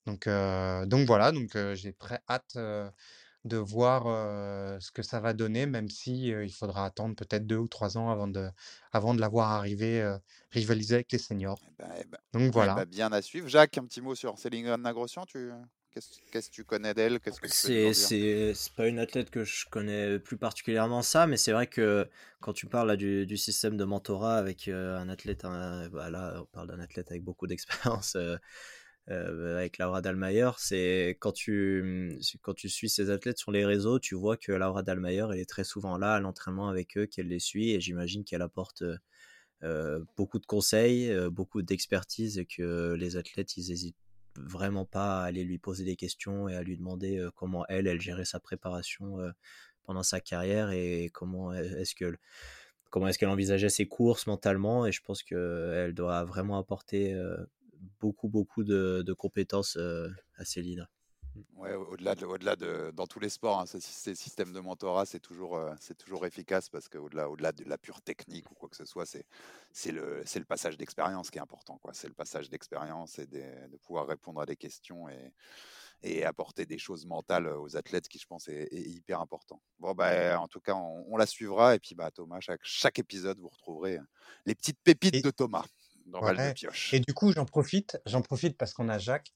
D: Donc, donc voilà, donc j'ai très hâte de voir ce que ça va donner, même si il faudra attendre peut-être deux ou trois ans avant de, avant de la voir arriver rivaliser avec les seniors.
A: Eh ben, eh ben,
D: donc
A: eh
D: voilà.
A: ben, bien à suivre. Jacques, un petit mot sur Céline Nagrossian, tu... Qu'est-ce que tu connais d'elle?
B: C'est C'est pas une athlète que je connais plus particulièrement ça, mais c'est vrai que quand tu parles là, du, du, système de mentorat avec euh, un athlète, bah là on parle d'un athlète avec beaucoup d'expérience, euh, euh, avec Laura Dalmayer, c'est quand tu, quand tu suis ces athlètes sur les réseaux, tu vois que Laura Dalmayer elle est très souvent là à l'entraînement avec eux, qu'elle les suit, et j'imagine qu'elle apporte beaucoup de conseils, beaucoup d'expertise, et que les athlètes ils hésitent vraiment pas à aller lui poser des questions et à lui demander comment elle, elle gérait sa préparation pendant sa carrière et comment est-ce que comment est-ce qu'elle envisageait ses courses mentalement et je pense qu'elle doit vraiment apporter beaucoup beaucoup de, de compétences à Céline.
A: Ouais, au-delà de, au-delà de, dans tous les sports, hein, ces, systèmes de mentorat, c'est toujours, euh, c'est toujours efficace parce qu'au-delà, au-delà de la pure technique ou quoi que ce soit, c'est, c'est le, c'est le passage d'expérience qui est important, quoi. C'est le passage d'expérience et de, pouvoir répondre à des questions et, et apporter des choses mentales aux athlètes, qui je pense est, hyper important. Bon, bah, en tout cas, on, la suivra et puis, bah, Thomas, chaque, chaque épisode, vous retrouverez les petites pépites de Thomas dans Val de Pioche.
D: Et du coup, j'en profite, j'en profite parce qu'on a Jacques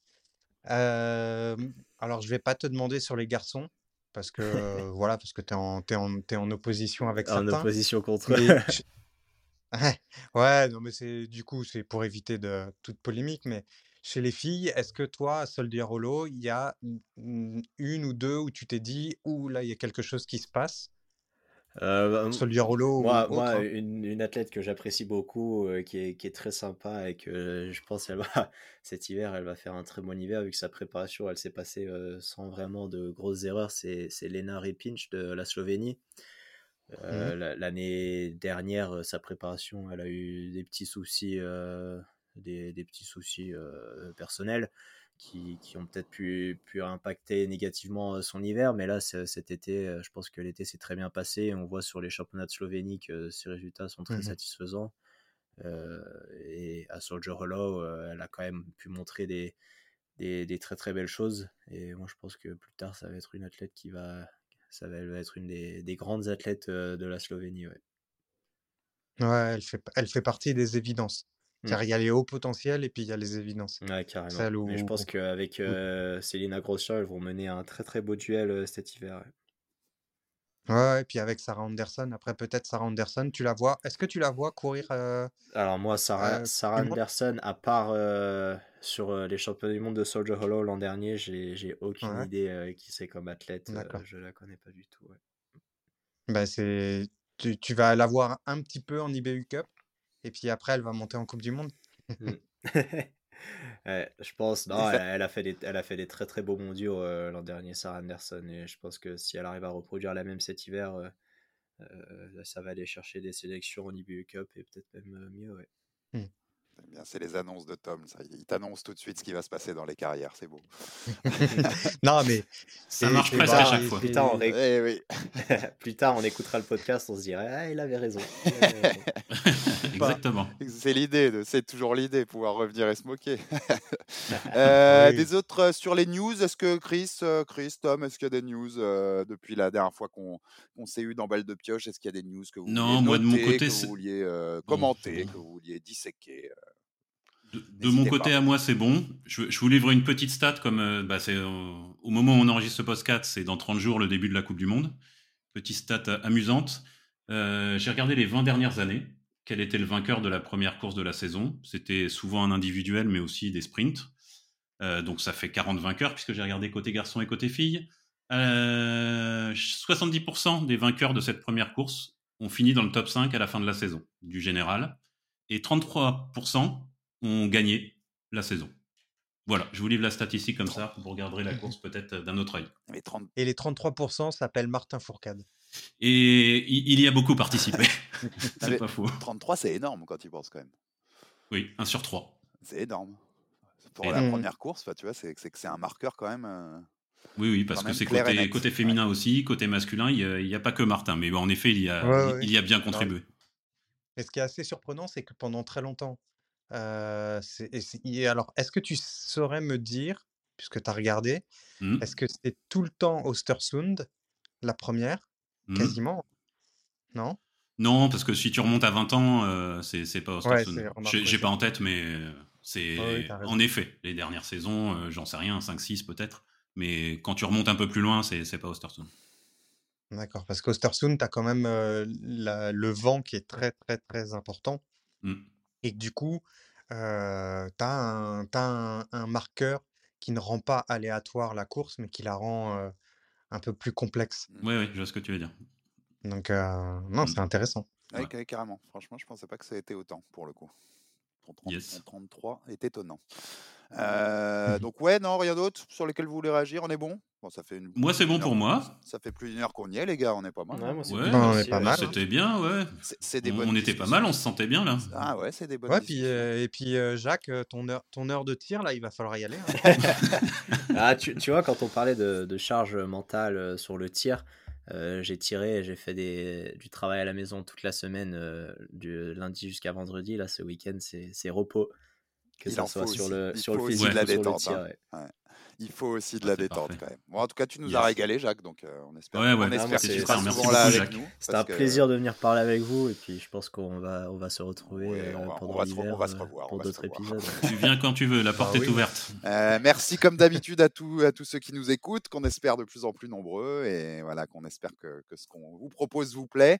D: alors, je vais pas te demander sur les garçons, parce que voilà, parce que tu es en, en, en opposition avec
B: en
D: certains.
B: En opposition contre eux.
D: ouais, non, mais c'est du coup, c'est pour éviter de toute polémique, mais chez les filles, est-ce que toi, Soldier Hollow, il y a une ou deux où tu t'es dit, ouh, là, il y a quelque chose qui se passe?
B: Euh, moi,
D: ou
B: moi
D: hein?
B: une, une, athlète que j'apprécie beaucoup, euh, qui, est, qui, est, très sympa et que je pense elle va, cet hiver, elle va faire un très bon hiver vu que sa préparation, elle s'est passée euh, sans vraiment de grosses erreurs. C'est Lena Repinch de la Slovénie. Euh, mmh L'année dernière, sa préparation, elle a eu des petits soucis, des, des, petits soucis personnels qui, qui ont peut-être pu, pu, impacter négativement son hiver. Mais là, cet été, je pense que l'été s'est très bien passé. On voit sur les championnats de Slovénie que ses résultats sont très mmh satisfaisants. Euh, et à Soldier Hollow, elle a quand même pu montrer des, des, des, très très belles choses. Et moi, je pense que plus tard, ça va être une athlète qui va, ça va, être une des, des grandes athlètes de la Slovénie. Ouais.
D: Ouais, elle fait, elle fait partie des évidences. Mmh. Car il y a les hauts potentiels et puis il y a les évidences.
B: Ouais, carrément. Mais je pense qu'avec euh, Célina Grosjean, elles vont mener un très très beau duel euh, cet hiver.
D: Ouais. et puis avec Sarah Anderson, après peut-être Sarah Anderson, tu la vois. Est-ce que tu la vois courir euh,
B: Alors moi, Sarah, Sarah Anderson, à part sur les championnats du monde de Soldier Hollow l'an dernier, j'ai aucune idée qui c'est comme athlète. je la connais pas du tout.
D: Bah, c'est tu, tu, vas la voir un petit peu en IBU Cup. Et puis après, elle va monter en Coupe du Monde.
B: Mmh. je pense, non, elle, a fait des, elle a fait des très très beaux mondiaux euh, l'an dernier, Sarah Anderson. Et je pense que si elle arrive à reproduire la même cet hiver, euh, euh, ça va aller chercher des sélections au IBU Cup et peut-être même mieux. Ouais.
A: Mmh. C'est les annonces de Tom. Ça. Il t'annonce tout de suite ce qui va se passer dans les carrières. C'est beau.
D: non, mais
C: ça marche presque à chaque fois.
B: Plus tard, on,
A: eh oui.
B: plus tard, on écoutera le podcast, on se dirait ah, il avait raison.
C: Exactement.
A: C'est l'idée, c'est toujours l'idée, pouvoir revenir et se moquer. euh, oui. Des autres euh, sur les news, est-ce que Chris, euh, Chris, Tom, est-ce qu'il y a des news euh, depuis la dernière fois qu'on qu s'est eu dans Balle de Pioche Est-ce qu'il y a des news que vous
C: non,
A: vouliez
C: moi
A: noter,
C: de mon côté,
A: que vous vouliez commenter, que vous vouliez disséquer
C: De, mon côté, à moi, c'est bon. Je, je, vous livre une petite stat comme euh, bah, au moment où on enregistre ce podcast, c'est dans 30 jours le début de la Coupe du Monde. Petite stat amusante. J'ai regardé les 20 dernières années. Quel était le vainqueur de la première course de la saison C'était souvent un individuel, mais aussi des sprints. donc ça fait 40 vainqueurs puisque j'ai regardé côté garçon et côté fille. 70% des vainqueurs de cette première course ont fini dans le top 5 à la fin de la saison du général et 33% ont gagné la saison. Voilà, je vous livre la statistique comme ça, vous regarderez la course peut-être d'un autre œil.
D: Et les 33% s'appellent Martin Fourcade.
C: Et il y a beaucoup participé. c'est pas faux.
A: 33, c'est énorme quand tu penses quand même.
C: Oui, 1 sur 3.
A: C'est énorme. Pour la première course, tu vois, c'est que c'est un marqueur quand même. Euh,
C: oui, oui, parce que c'est côté, côté, féminin aussi, côté masculin, il n'y a, pas que Martin. Mais en effet, il y a, il, y a bien contribué.
D: Et ce qui est assez surprenant, c'est que pendant très longtemps, euh, alors, est-ce que tu saurais me dire, puisque tu as regardé, mmh. est-ce que c'est tout le temps Ostersund, la première, mmh. quasiment Non?
C: Non, parce que si tu remontes à 20 ans, euh, c'est pas Ostersund. J'ai pas en tête, mais euh, c'est en effet, les dernières saisons, euh, j'en sais rien, 5-6 peut-être. Mais quand tu remontes un peu plus loin, c'est pas Ostersund.
D: D'accord, parce qu'Ostersund, tu as quand même le vent qui est très, très, très important. Mmh. Et du coup, tu as, un, marqueur qui ne rend pas aléatoire la course, mais qui la rend un peu plus complexe.
C: Oui, oui, je vois ce que tu veux dire.
D: Donc, non, mmh. c'est intéressant.
A: Oui, carrément. Franchement, je pensais pas que ça ait été autant pour le coup. 33 est étonnant. Euh, donc ouais, non, rien d'autre sur lesquels vous voulez réagir? On est bon? Bon ça fait une...
C: Moi, c'est bon pour moi.
A: Ça fait plus d'une heure qu'on y est, les gars. On est pas mal.
C: Ouais, on est pas mal. C'était bien, ouais. C'est des on, était pas mal, on se sentait bien là.
A: Ah ouais, c'est des bonnes.
D: Ouais, puis, euh, et puis euh, Jacques, ton heure, ton heure de tir là, il va falloir y aller. Hein.
B: ah, tu, tu, vois, quand on parlait de, de charge mentale sur le tir. j'ai tiré, j'ai fait des, du travail à la maison toute la semaine, du lundi jusqu'à vendredi. Là, ce week-end, c'est repos que ça soit sur le, sur le physique, de la détente. Hein.
A: Il faut aussi de la détente quand même. Bon, en tout cas, tu nous as régalé, Jacques, donc euh, on espère,
C: ouais,
A: on espère
C: que tu seras souvent là avec nous.
B: C'était un plaisir de venir parler avec vous, et puis je pense qu'on va, on va se retrouver euh, pendant l'hiver euh, pour d'autres épisodes.
C: tu viens quand tu veux, la porte bah est ouverte.
A: merci comme d'habitude à, tous à tous ceux qui nous écoutent, qu'on espère de plus en plus nombreux, et voilà, qu'on espère que, que ce qu'on vous propose vous plaît.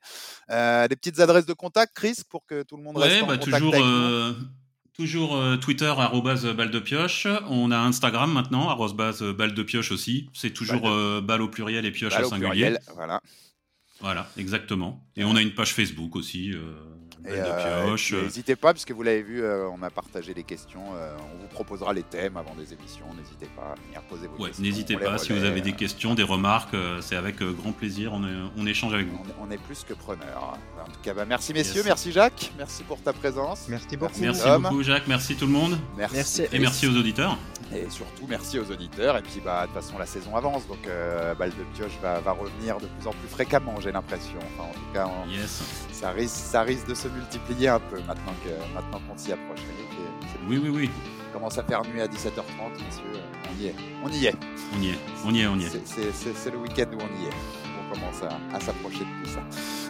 A: des petites adresses de contact, Chris, pour que tout le monde reste en bah, contact
C: toujours,
A: avec nous.
C: Toujours euh, Twitter, arrobase balle de pioche. On a Instagram maintenant, arrobase balle de pioche aussi. C'est toujours balle, au pluriel et pioche au singulier.
A: voilà.
C: Voilà, exactement. Et on a une page Facebook aussi. Euh,
A: euh, n'hésitez pas, puisque vous l'avez vu, euh, on a partagé les questions. Euh, on vous proposera les thèmes avant des émissions. N'hésitez pas à venir poser vos questions.
C: N'hésitez pas, si vous avez des questions, des remarques, c'est avec grand plaisir. On, on, échange avec vous.
A: On, est plus que preneurs. En tout cas, bah, merci messieurs, merci Jacques, merci pour ta présence.
D: Merci beaucoup.
C: Merci, beaucoup Jacques, merci tout le monde.
A: Merci.
C: Et merci aux auditeurs.
A: Et surtout, merci aux auditeurs. Et puis, bah, de toute façon, la saison avance. Donc, Balle de Pioche va, va, revenir de plus en plus fréquemment, j'ai l'impression. Enfin, en tout cas, ça, risque, ça risque de se multiplier un peu maintenant que maintenant qu'on s'y approche.
C: oui, oui, oui.
A: Commence à faire nuit à 17h30, messieurs. On y est. On y est.
C: On y est. On y est. On y est.
A: C'est le week-end où on y est. On commence à, s'approcher de tout ça.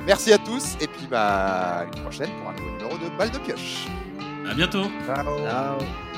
A: Merci à tous. Et puis, bah, une prochaine pour un nouveau numéro de Balle de Pioche.
C: À bientôt.
D: Ciao.